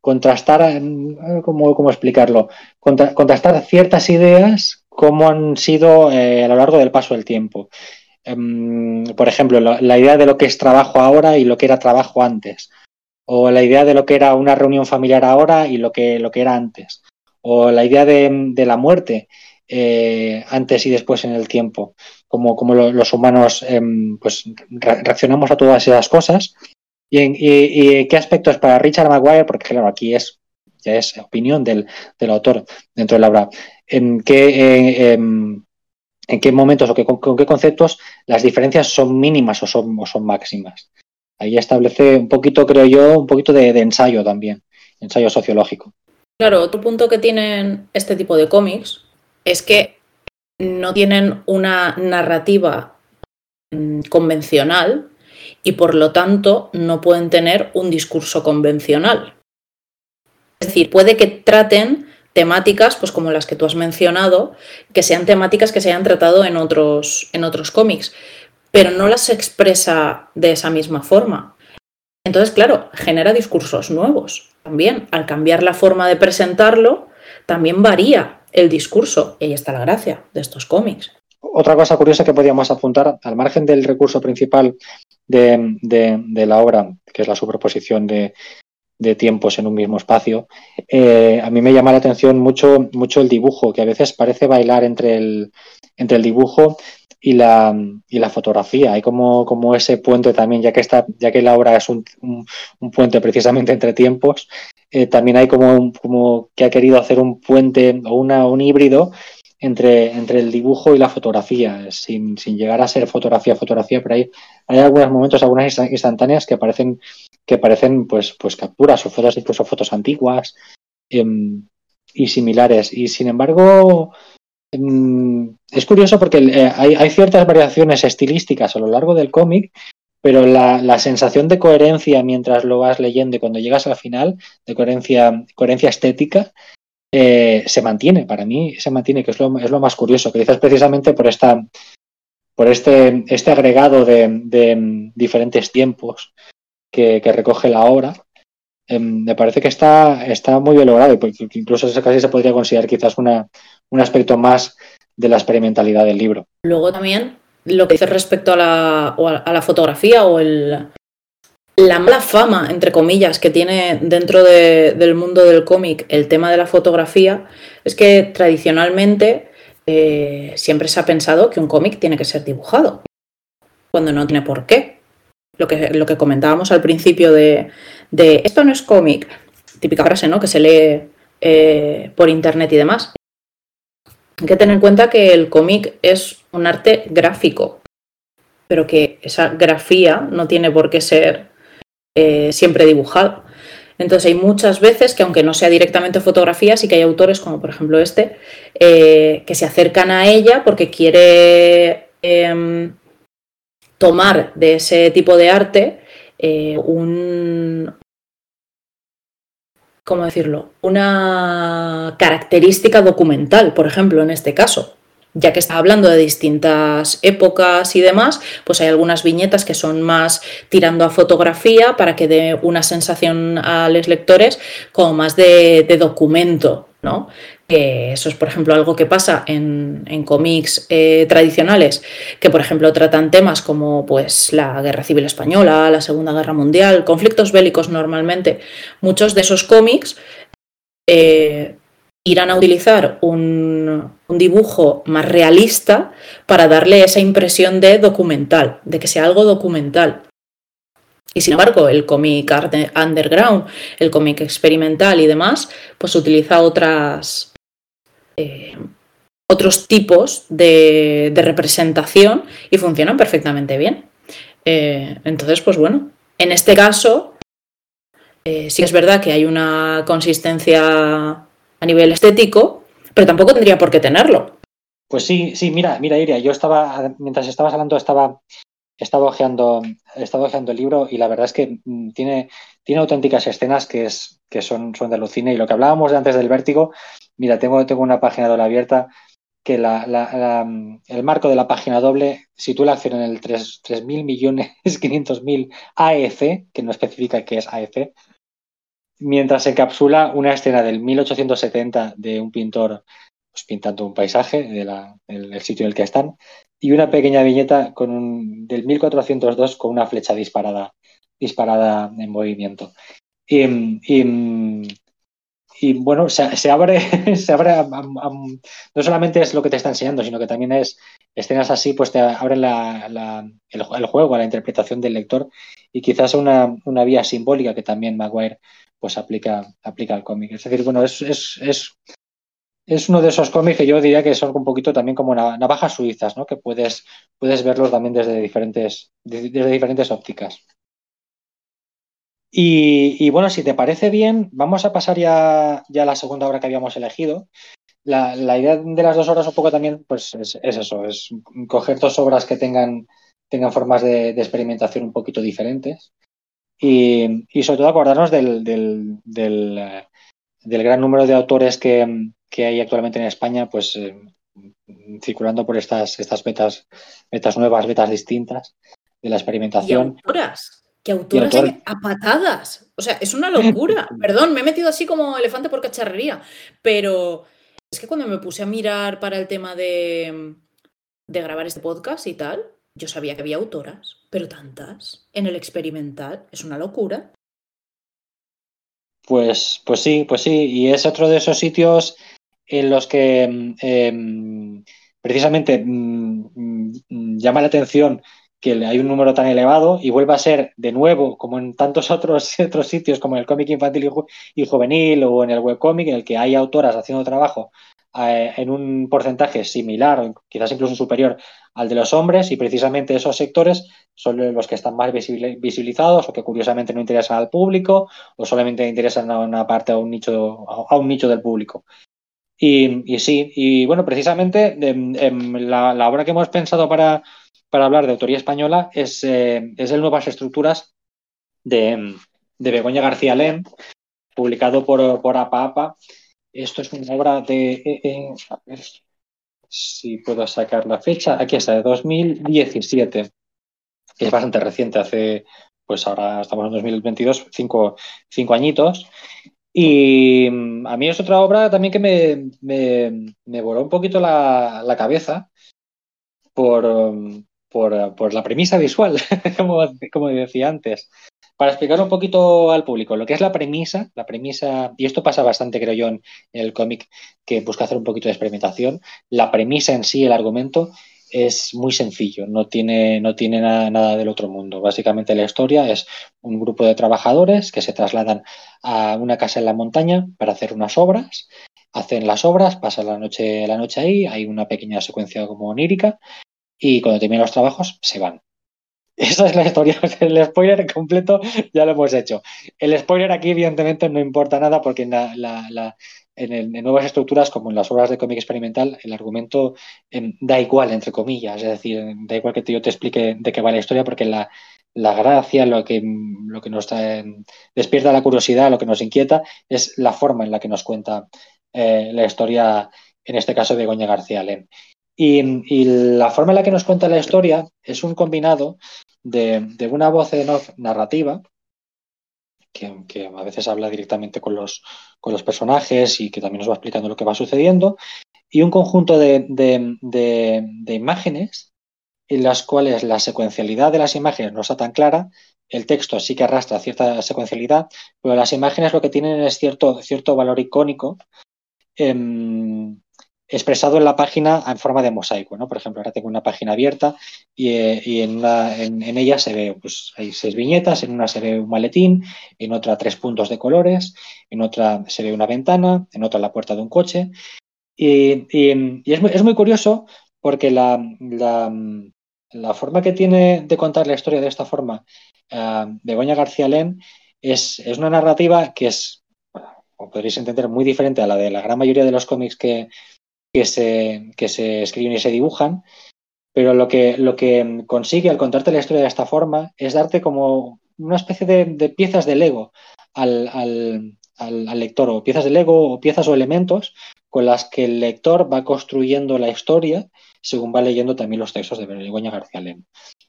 contrastar, ¿cómo, cómo explicarlo? contrastar ciertas ideas como han sido eh, a lo largo del paso del tiempo. Em, por ejemplo, la, idea de lo que es trabajo ahora y lo que era trabajo antes. O la idea de lo que era una reunión familiar ahora y lo que, lo que era antes. O la idea de, la muerte eh, antes y después en el tiempo. Como, como los humanos em, pues, reaccionamos a todas esas cosas. ¿Y, y, qué aspectos para Richard Maguire? Porque claro, aquí es ya es opinión del, autor dentro de la obra, en qué, eh, em, en qué momentos o con, qué conceptos las diferencias son mínimas o son, son máximas. Ahí establece un poquito, creo yo, un poquito de, ensayo también, ensayo sociológico. Claro, otro punto que tienen este tipo de cómics es que no tienen una narrativa mm, convencional y por lo tanto no pueden tener un discurso convencional. Es decir, puede que traten temáticas, pues como las que tú has mencionado, que sean temáticas que se hayan tratado en otros, en otros cómics, pero no las expresa de esa misma forma. Entonces, claro, genera discursos nuevos. También, al cambiar la forma de presentarlo, también varía el discurso. Y ahí está la gracia de estos cómics. Otra cosa curiosa que podríamos apuntar, al margen del recurso principal de, la obra, que es la superposición de, tiempos en un mismo espacio. Eh, a mí me llama la atención mucho, mucho el dibujo, que a veces parece bailar entre el, entre el dibujo y la, y la fotografía. Hay como, como ese puente también, ya que, está, ya que la obra es un, un, puente precisamente entre tiempos, eh, también hay como, como que ha querido hacer un puente o un híbrido entre, entre el dibujo y la fotografía, sin, sin llegar a ser fotografía, fotografía, pero hay, hay algunos momentos, algunas instantáneas que parecen que parecen pues, pues capturas o fotos, incluso fotos antiguas em, y similares. Y sin embargo, em, es curioso porque eh, hay, ciertas variaciones estilísticas a lo largo del cómic, pero la, sensación de coherencia mientras lo vas leyendo y cuando llegas al final, de coherencia, coherencia estética, eh, se mantiene. Para mí se mantiene, que es lo, lo más curioso, que dices precisamente por esta por este, este agregado de, em, diferentes tiempos que, recoge la obra, em, me parece que está, muy bien logrado y incluso casi se podría considerar quizás un aspecto más de la experimentalidad del libro. Luego también lo que dice respecto a la, a la fotografía o el, la mala fama, entre comillas, que tiene dentro del mundo del cómic el tema de la fotografía es que tradicionalmente eh, siempre se ha pensado que un cómic tiene que ser dibujado, cuando no tiene por qué lo que, lo que comentábamos al principio de, esto no es cómic, típica frase, ¿no? Que se lee eh, por internet y demás. Hay que tener en cuenta que el cómic es un arte gráfico, pero que esa grafía no tiene por qué ser eh, siempre dibujado. Entonces hay muchas veces que aunque no sea directamente fotografía, sí que hay autores como por ejemplo este, eh, que se acercan a ella porque quiere em, tomar de ese tipo de arte eh, un, ¿cómo decirlo? Una característica documental, por ejemplo, en este caso. Ya que está hablando de distintas épocas y demás, pues hay algunas viñetas que son más tirando a fotografía para que dé una sensación a los lectores como más de, de documento, ¿no? Eso es, por ejemplo, algo que pasa en, cómics eh, tradicionales, que, por ejemplo, tratan temas como pues, la Guerra Civil Española, la Segunda Guerra Mundial, conflictos bélicos normalmente. Muchos de esos cómics eh, irán a utilizar un, un, dibujo más realista para darle esa impresión de documental, de que sea algo documental. Y sin embargo, el cómic underground, el cómic experimental y demás, pues utiliza otras, eh, otros tipos de, representación y funcionan perfectamente bien. Eh, entonces, pues bueno, en este caso, eh, sí es verdad que hay una consistencia a nivel estético, pero tampoco tendría por qué tenerlo. Pues sí, sí, mira, mira, Iria, yo estaba, mientras estabas hablando, estaba, estaba ojeando, estaba ojeando el libro y la verdad es que mm, tiene, tiene auténticas escenas que, es, que son, son de alucina. Y lo que hablábamos antes del vértigo, Mira, tengo, tengo una página doble abierta que el marco de la página doble sitúa la acción en el 3.000 millones 500.000 AEC, que no especifica qué es AEC, mientras encapsula una escena del 1870 de un pintor pues, pintando un paisaje del sitio en el que están y una pequeña viñeta con un, del 1402 con una flecha disparada, disparada en movimiento. Y, bueno, se, abre, no solamente es lo que te está enseñando, sino que también es escenas así, pues te abren el, juego, la interpretación del lector y quizás una, una vía simbólica que también Maguire pues aplica, aplica al cómic. Es decir, bueno, es, es es uno de esos cómics que yo diría que son un poquito también como navajas suizas, ¿no? Que puedes, puedes verlos también desde diferentes, desde diferentes ópticas. Y, bueno, si te parece bien, vamos a pasar ya, ya a la segunda obra que habíamos elegido. La, idea de las dos obras un poco también, pues es, eso, es coger dos obras que tengan, tengan formas de, experimentación un poquito diferentes. Y, sobre todo acordarnos del, del, del, gran número de autores que, que hay actualmente en España, pues eh, circulando por estas, estas betas, betas nuevas, betas distintas de la experimentación. ¿Y autoras? Que autoras a patadas. O sea, es una locura. Perdón, me he metido así como elefante por cacharrería. Pero es que cuando me puse a mirar para el tema de, de grabar este podcast y tal, yo sabía que había autoras, pero tantas. En el experimental, es una locura. Pues, pues sí, pues sí. Y es otro de esos sitios en los que mm, em, precisamente mm, mm, llama la atención que hay un número tan elevado y vuelva a ser de nuevo, como en tantos otros, otros sitios, como en el cómic infantil y, juvenil o en el webcómic, en el que hay autoras haciendo trabajo eh, en un porcentaje similar quizás incluso superior al de los hombres y precisamente esos sectores son los que están más visibilizados o que curiosamente no interesan al público o solamente interesan a una parte, a un nicho, a un nicho del público. Y, sí, y bueno, precisamente em, em, la, obra que hemos pensado para, hablar de autoría española es, eh, es el Nuevas Estructuras de, de Begoña García Lem, publicado por, por APA APA. Esto es una obra de. Eh, eh, a ver si puedo sacar la fecha. Aquí está, de 2017. Es bastante reciente, hace. Pues ahora estamos en 2022, cinco, cinco añitos. Y mm, a mí es otra obra también que me, me, voló un poquito la, cabeza por, mm, por, la premisa visual, como, como decía antes. Para explicar un poquito al público lo que es la premisa, la premisa, y esto pasa bastante, creo yo, en el cómic que busca hacer un poquito de experimentación, la premisa en sí, el argumento, es muy sencillo, no tiene, no tiene nada, del otro mundo. Básicamente la historia es un grupo de trabajadores que se trasladan a una casa en la montaña para hacer unas obras, hacen las obras, pasan la noche, la noche ahí, hay una pequeña secuencia como onírica y cuando terminan los trabajos se van. Esa es la historia. El spoiler completo ya lo hemos hecho. El spoiler aquí, evidentemente, no importa nada porque la, la, en, nuevas estructuras, como en las obras de cómic experimental, el argumento em, da igual, entre comillas. Es decir, da igual que yo te explique de qué va la historia, porque la, gracia, lo que, nos despierta la curiosidad, lo que nos inquieta, es la forma en la que nos cuenta eh, la historia, en este caso de Goña García Len. Y, la forma en la que nos cuenta la historia es un combinado de, de una voz en off narrativa, que, a veces habla directamente con los, con los personajes y que también nos va explicando lo que va sucediendo, y un conjunto de, imágenes en las cuales la secuencialidad de las imágenes no está tan clara, el texto sí que arrastra cierta secuencialidad, pero las imágenes lo que tienen es cierto, cierto valor icónico. Em, expresado en la página en forma de mosaico, ¿no? Por ejemplo, ahora tengo una página abierta y, eh, en, ella se ve, pues hay seis viñetas, en una se ve un maletín, en otra tres puntos de colores, en otra se ve una ventana, en otra la puerta de un coche. Y, es, muy, curioso porque la, forma que tiene de contar la historia de esta forma uh, Begoña García Len es, es una narrativa que es, como podréis entender, muy diferente a la de la gran mayoría de los cómics que, que se, que se escriben y se dibujan, pero lo que, lo que consigue al contarte la historia de esta forma es darte como una especie de, piezas de Lego al, al, lector, o piezas de Lego, o piezas o elementos con las que el lector va construyendo la historia según va leyendo también los textos de Begoña García Lem.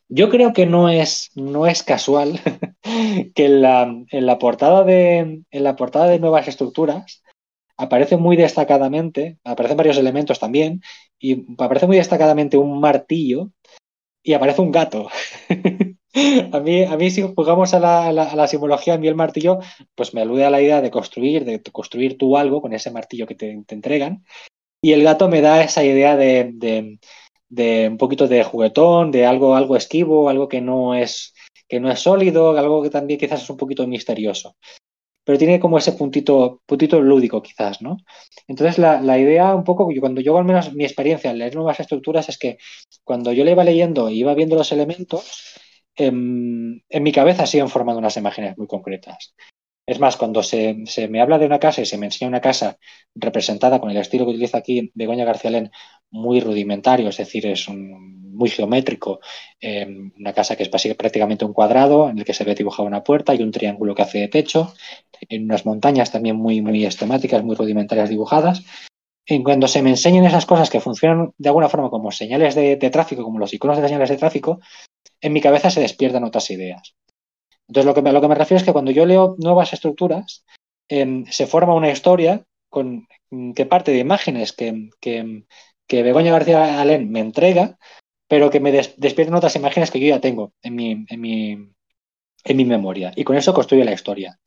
Yo creo que no es, no es casual que la, en la, portada de, en la portada de Nuevas Estructuras aparece muy destacadamente, aparecen varios elementos también, y aparece muy destacadamente un martillo y aparece un gato. a, mí, a mí si jugamos a la, a, la, simbología, a mí el martillo, pues me alude a la idea de construir, de construir tú algo con ese martillo que te, entregan. Y el gato me da esa idea de, de, de, un poquito de juguetón, de algo, algo esquivo, algo que no es que no es sólido, algo que también quizás es un poquito misterioso pero tiene como ese puntito, puntito lúdico quizás, ¿no? Entonces la, la, idea un poco, cuando yo al menos mi experiencia en leer nuevas estructuras es que cuando yo le iba leyendo y iba viendo los elementos, en, en mi cabeza siguen formando unas imágenes muy concretas. Es más, cuando se, me habla de una casa y se me enseña una casa representada con el estilo que utiliza aquí Begoña García Len, muy rudimentario, es decir, es muy geométrico, eh, una casa que es prácticamente un cuadrado en el que se ve dibujada una puerta y un triángulo que hace de techo, en unas montañas también muy, muy esquemáticas, muy rudimentarias dibujadas. Y cuando se me enseñan esas cosas que funcionan de alguna forma como señales de tráfico, como los iconos de señales de tráfico, en mi cabeza se despiertan otras ideas. Entonces, lo que, me, lo que me refiero es que cuando yo leo nuevas estructuras, eh, se forma una historia con, que parte de imágenes que, que, Begoña García Alén me entrega, pero que me des, despiertan otras imágenes que yo ya tengo en mi, en, mi, en mi memoria. Y con eso construye la historia.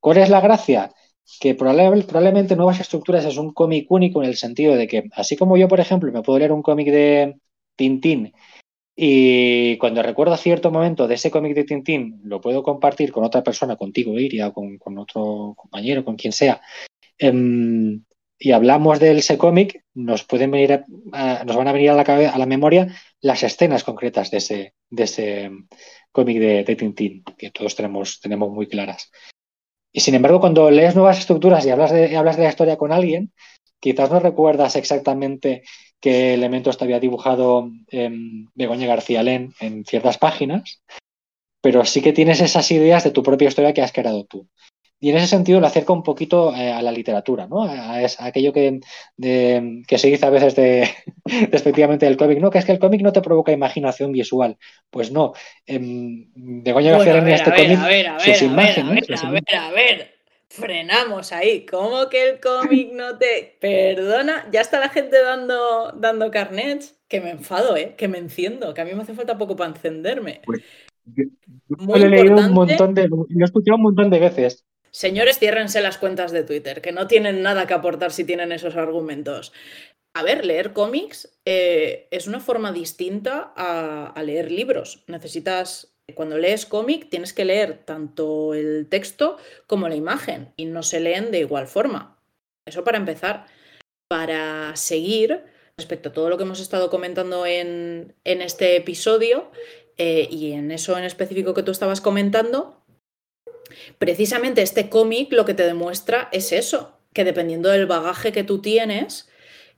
¿Cuál es la gracia? Que probable, probablemente Nuevas Estructuras es un cómic único en el sentido de que, así como yo, por ejemplo, me puedo leer un cómic de Tintín y cuando recuerdo cierto momento de ese cómic de Tintín, lo puedo compartir con otra persona, contigo, Iria, con, con otro compañero, con quien sea, eh, y hablamos de ese cómic, nos pueden venir a, a, nos van a venir a la, a la memoria las escenas concretas de ese, de ese cómic de, de, Tintín, que todos tenemos, tenemos muy claras. Y sin embargo, cuando lees nuevas estructuras y hablas de, hablas de la historia con alguien, quizás no recuerdas exactamente qué elementos te había dibujado eh, Begoña García Len en ciertas páginas, pero sí que tienes esas ideas de tu propia historia que has creado tú. Y en ese sentido lo acerca un poquito eh, a la literatura, ¿no? A, a, aquello que, de, que, se dice a veces de, despectivamente del cómic, ¿no? Que es que el cómic no te provoca imaginación visual. Pues no. Eh, Begoña García bueno, en este cómic, a ver, a ver, sus imágenes. A ver, a ver, a ver. Frenamos ahí. ¿Cómo que el cómic no te. Perdona, ya está la gente dando, dando carnets. Que me enfado, ¿eh? Que me enciendo. Que a mí me hace falta poco para encenderme. Pues, yo, yo Muy lo he leído un montón de. Lo he escuchado un montón de veces. Señores, ciérrense las cuentas de Twitter, que no tienen nada que aportar si tienen esos argumentos. A ver, leer cómics eh, es una forma distinta a, a, leer libros. Necesitas, cuando lees cómic, tienes que leer tanto el texto como la imagen y no se leen de igual forma. Eso para empezar. Para seguir, respecto a todo lo que hemos estado comentando en, en este episodio eh, y en eso en específico que tú estabas comentando, precisamente este cómic lo que te demuestra es eso, que dependiendo del bagaje que tú tienes,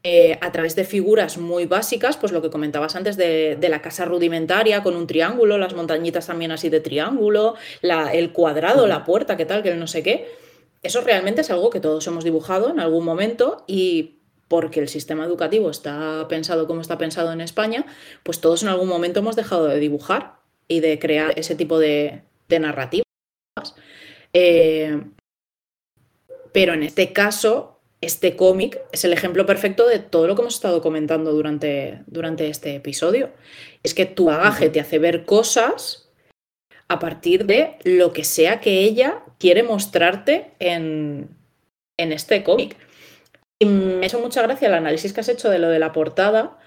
eh, a través de figuras muy básicas, pues lo que comentabas antes de, de, la casa rudimentaria con un triángulo, las montañitas también así de triángulo, la, el cuadrado, la puerta, qué tal, que no sé qué. Eso realmente es algo que todos hemos dibujado en algún momento y porque el sistema educativo está pensado como está pensado en España, pues todos en algún momento hemos dejado de dibujar y de crear ese tipo de, de narrativas. Eh, pero en este caso, este cómic es el ejemplo perfecto de todo lo que hemos estado comentando durante, durante este episodio. Es que tu bagaje te hace ver cosas a partir de lo que sea que ella quiere mostrarte en, en este cómic. Y me hecho mucha gracia el análisis que has hecho de lo de la portada,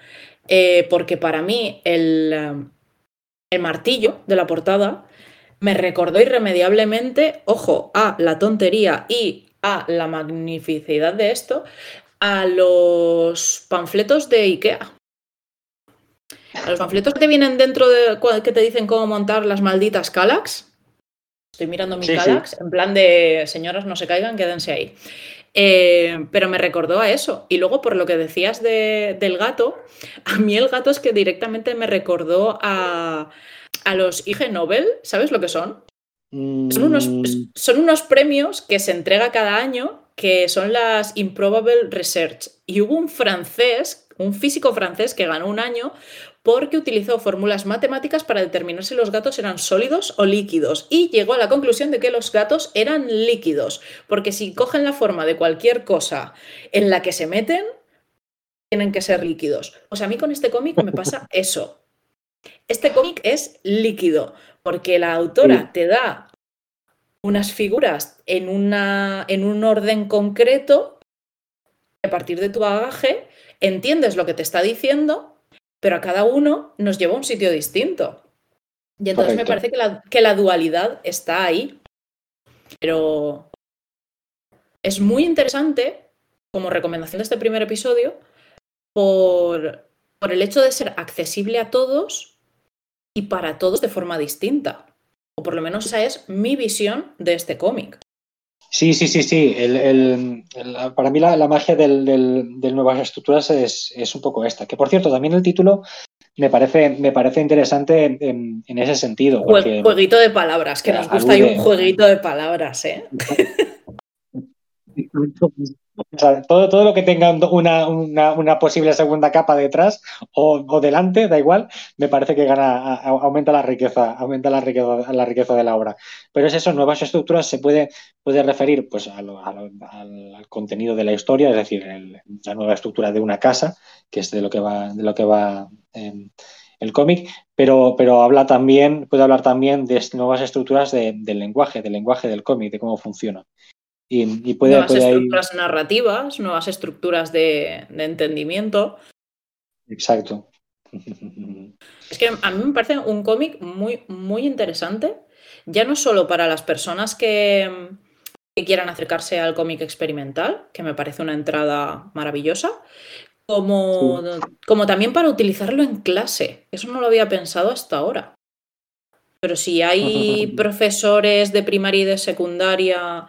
eh, porque para mí el, el martillo de la portada me recordó irremediablemente, ojo, a la tontería y a la magnificidad de esto, a los panfletos de IKEA. A los panfletos que vienen dentro de que te dicen cómo montar las malditas Calax. Estoy mirando mi sí, Calax, sí. en plan de señoras, no se caigan, quédense ahí. Eh, pero me recordó a eso. Y luego, por lo que decías de, del gato, a mí el gato es que directamente me recordó a, a los IG Nobel, ¿sabes lo que son? Mm. Son, unos, son unos premios que se entrega cada año que son las Improbable Research. Y hubo un francés, un físico francés que ganó un año porque utilizó fórmulas matemáticas para determinar si los gatos eran sólidos o líquidos y llegó a la conclusión de que los gatos eran líquidos, porque si cogen la forma de cualquier cosa en la que se meten, tienen que ser líquidos. O sea, a mí con este cómic me pasa eso. Este cómic es líquido, porque la autora te da unas figuras en, una, en un orden concreto, a partir de tu bagaje, entiendes lo que te está diciendo, pero a cada uno nos lleva a un sitio distinto. Y entonces me parece que la, que la dualidad está ahí. Pero es muy interesante, como recomendación de este primer episodio, por, por el hecho de ser accesible a todos y para todos de forma distinta. O por lo menos esa es mi visión de este cómic. Sí, sí, sí, sí. para mí la, magia del, Nuevas Estructuras es, un poco esta. Que por cierto, también el título me parece, me parece interesante en, ese sentido. jueguito de palabras, que nos gusta ahí un jueguito de palabras, ¿eh? todo, todo lo que tenga una, posible segunda capa detrás o, delante, da igual, me parece que gana, aumenta la riqueza, aumenta la riqueza, la riqueza de la obra. Pero es eso, nuevas estructuras se puede, puede referir pues, al, contenido de la historia, es decir, la nueva estructura de una casa, que es de lo que va, de lo que va em, el cómic, pero, pero habla también, puede hablar también de nuevas estructuras del lenguaje, del lenguaje del cómic, de cómo funciona. Y, puede, nuevas estructuras narrativas, nuevas estructuras de, entendimiento. Exacto. Es que a mí me parece un cómic muy, muy interesante, ya no solo para las personas que, quieran acercarse al cómic experimental, que me parece una entrada maravillosa, como, como también para utilizarlo en clase. Eso no lo había pensado hasta ahora. Pero si hay profesores de primaria y de secundaria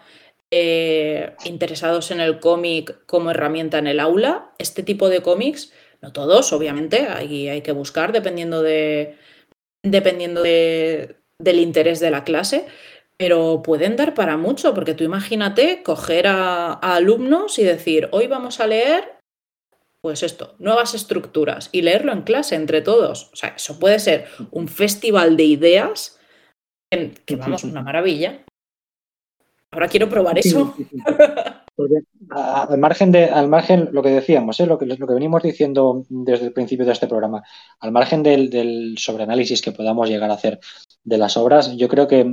eh, interesados en el cómic como herramienta en el aula, este tipo de cómics, no todos, obviamente, hay, hay que buscar dependiendo, de, dependiendo de, del interés de la clase, pero pueden dar para mucho, porque tú imagínate coger a, alumnos y decir, hoy vamos a leer pues esto, nuevas estructuras y leerlo en clase entre todos. O sea, eso puede ser un festival de ideas que vamos, una maravilla. Ahora quiero probar eso. al margen de, al margen, lo que decíamos, ¿eh? lo, que, lo que venimos diciendo desde el principio de este programa, al margen del, sobreanálisis que podamos llegar a hacer de las obras, yo creo que,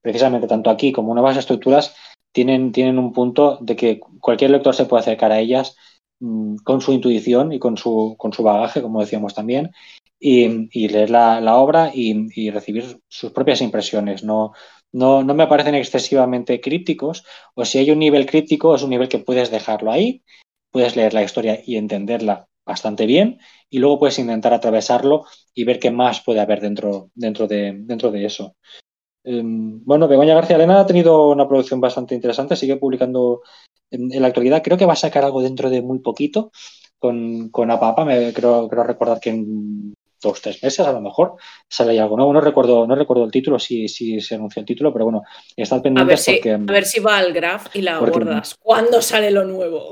precisamente tanto aquí como nuevas estructuras tienen, tienen un punto de que cualquier lector se puede acercar a ellas mm, con su intuición y con su, con su bagaje, como decíamos también, y, leer la, obra y, y, recibir sus propias impresiones, no, no, no me parecen excesivamente crípticos, o si hay un nivel críptico, es un nivel que puedes dejarlo ahí, puedes leer la historia y entenderla bastante bien, y luego puedes intentar atravesarlo y ver qué más puede haber dentro, dentro, de, dentro de eso. Em, bueno, Begoña García Elena ha tenido una producción bastante interesante, sigue publicando en, la actualidad. Creo que va a sacar algo dentro de muy poquito con, con Apapa. Me creo, creo recordar que en dos, tres meses a lo mejor sale algo nuevo. No recuerdo, no recuerdo el título, si, si se anunció el título, pero bueno, está pendiente. A ver si, a ver si va al graph y la abordas. ¿Cuándo sale lo nuevo?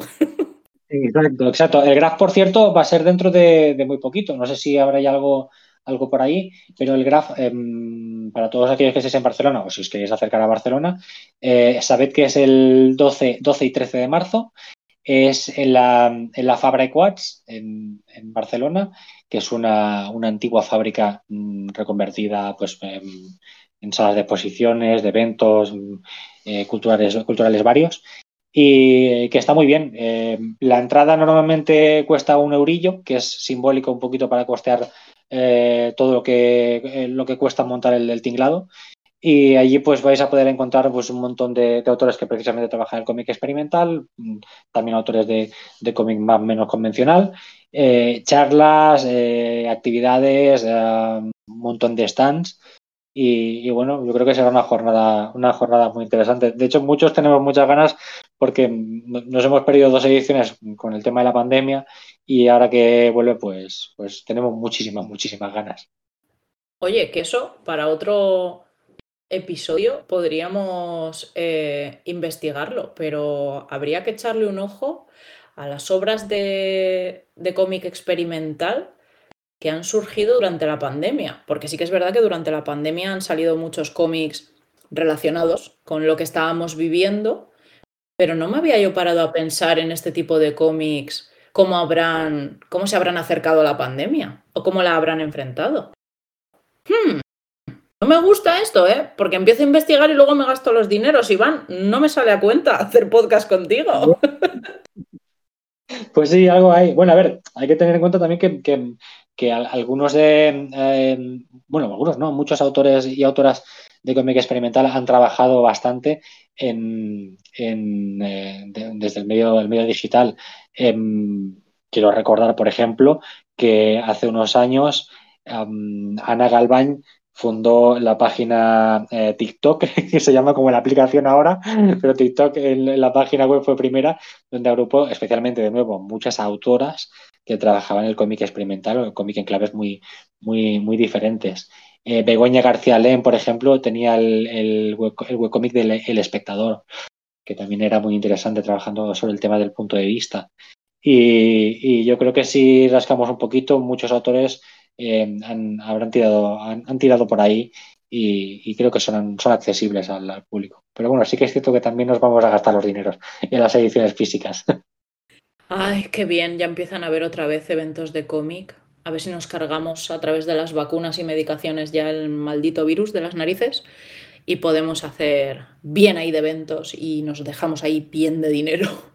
Exacto, exacto. El graph, por cierto, va a ser dentro de, muy poquito. No sé si habrá ya algo, algo por ahí, pero el graph, em, para todos aquellos que estéis en Barcelona o si os queréis acercar a Barcelona, eh, sabed que es el 12, 12 y 13 de marzo. Es en la, en la Fabra Equats, en, Barcelona, que es una, antigua fábrica mm, reconvertida pues, en, salas de exposiciones, de eventos mm, eh, culturales, culturales varios y que está muy bien. Eh, la entrada normalmente cuesta un eurillo, que es simbólico un poquito para costear eh, todo lo que, lo que cuesta montar el, tinglado. Y allí pues vais a poder encontrar pues, un montón de, autores que precisamente trabajan en el cómic experimental, mm, también autores de, de cómic más menos convencional eh, charlas, eh, actividades, eh, un montón de stands. Y, bueno, yo creo que será una jornada, una jornada muy interesante. De hecho, muchos tenemos muchas ganas porque nos hemos perdido dos ediciones con el tema de la pandemia y ahora que vuelve, pues, pues tenemos muchísimas, muchísimas ganas. Oye, que eso para otro episodio podríamos investigarlo, pero habría que echarle un ojo a las obras de, cómic experimental que han surgido durante la pandemia, porque sí que es verdad que durante la pandemia han salido muchos cómics relacionados con lo que estábamos viviendo, pero no me había yo parado a pensar en este tipo de cómics, cómo habrán, cómo se habrán acercado a la pandemia o cómo la habrán enfrentado. Hmm, no me gusta esto, ¿eh? Porque empiezo a investigar y luego me gasto los dineros. Iván, no me sale a cuenta hacer podcast contigo. Pues sí, algo hay. Bueno, a ver, hay que tener en cuenta también que, algunos de, eh, bueno, algunos no, muchos autores y autoras de cómic experimental han trabajado bastante en, eh, desde el medio, el medio digital. Em, quiero recordar, por ejemplo, que hace unos años Ana Galván fundó la página eh, TikTok, que se llama como la aplicación ahora, pero TikTok en la página web fue primera, donde agrupó especialmente de nuevo muchas autoras que trabajaban en el cómic experimental o el cómic en claves muy, muy, muy diferentes. Eh, Begoña García Len, por ejemplo, tenía el, el, webcómic del El Espectador, que también era muy interesante trabajando sobre el tema del punto de vista. Y, y yo creo que si rascamos un poquito, muchos autores eh, han, habrán tirado, han, tirado por ahí y, creo que son, son accesibles al, público. Pero bueno, sí que es cierto que también nos vamos a gastar los dineros en las ediciones físicas. Ay, qué bien, ya empiezan a haber otra vez eventos de cómic. A ver si nos cargamos a través de las vacunas y medicaciones ya el maldito virus de las narices y podemos hacer bien ahí de eventos y nos dejamos ahí bien de dinero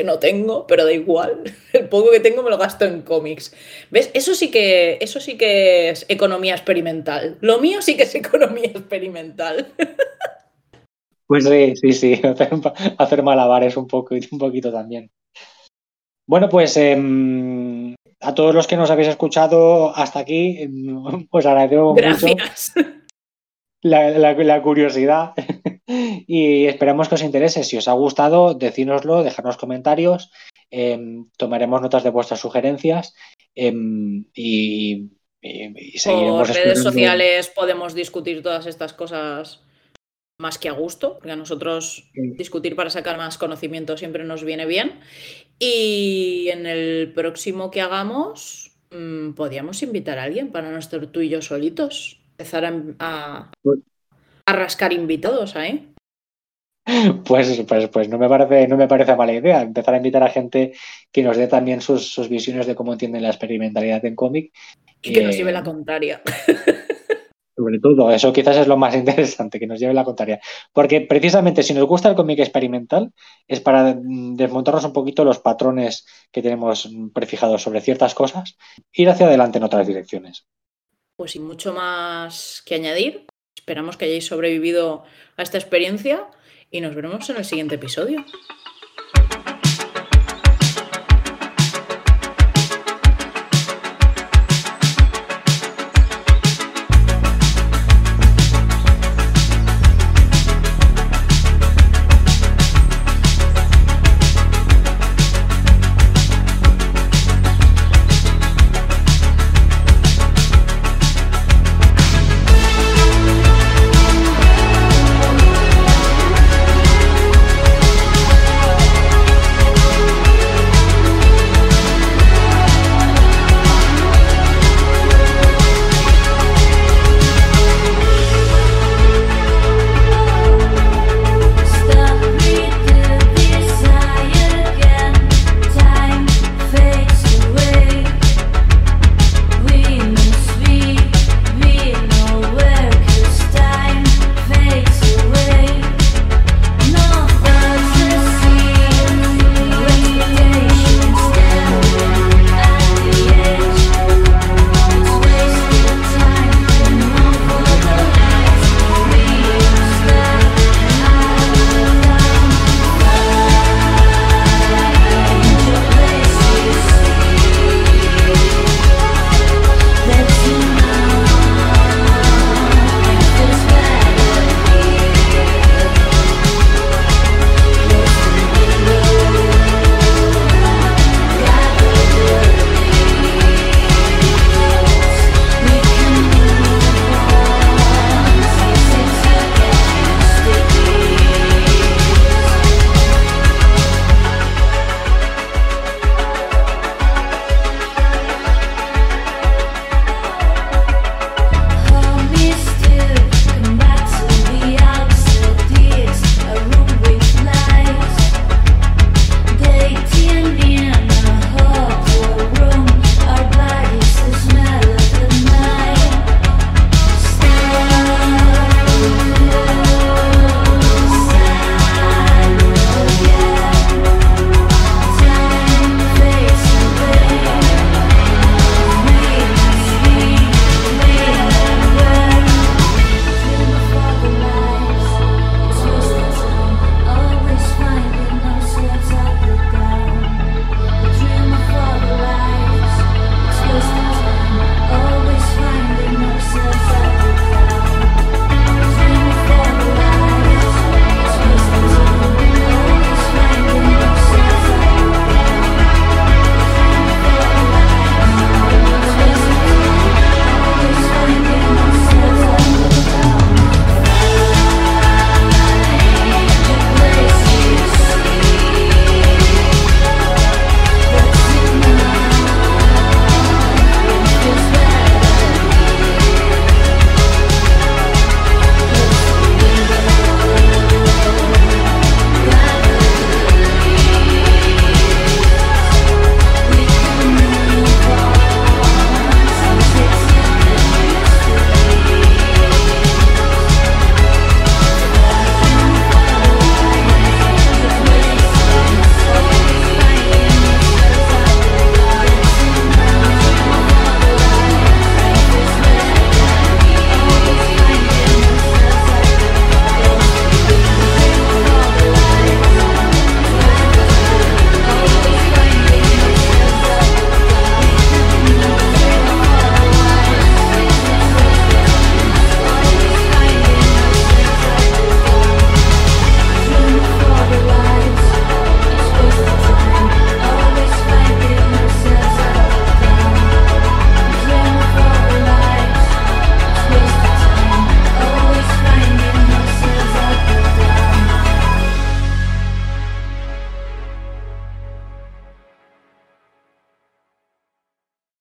que no tengo, pero da igual. El poco que tengo me lo gasto en cómics. ¿Ves? Eso sí que, eso sí que es economía experimental. Lo mío sí que es economía experimental. Pues sí, sí, sí. Hacer, malabares un poco un poquito también. Bueno, pues em, a todos los que nos habéis escuchado hasta aquí, em, pues agradezco Gracias. la, curiosidad y esperamos que os interese. Si os ha gustado, decínoslo, dejadnos comentarios, em, tomaremos notas de vuestras sugerencias em, y, seguiremos. Por redes sociales podemos discutir todas estas cosas más que a gusto, porque a nosotros discutir para sacar más conocimiento siempre nos viene bien. Y en el próximo que hagamos, mm, podríamos invitar a alguien para no estar tú y yo solitos empezar a, a, rascar invitados ahí. Pues, pues, pues no me parece, no me parece mala idea. Empezar a invitar a gente que nos dé también sus, visiones de cómo entienden la experimentalidad en cómic. Y que nos lleve la contraria. Sobre todo, eso quizás es lo más interesante, que nos lleve la contraria. Porque precisamente si nos gusta el cómic experimental, es para desmontarnos un poquito los patrones que tenemos prefijados sobre ciertas cosas, ir hacia adelante en otras direcciones pues sin mucho más que añadir, esperamos que hayáis sobrevivido a esta experiencia y nos veremos en el siguiente episodio.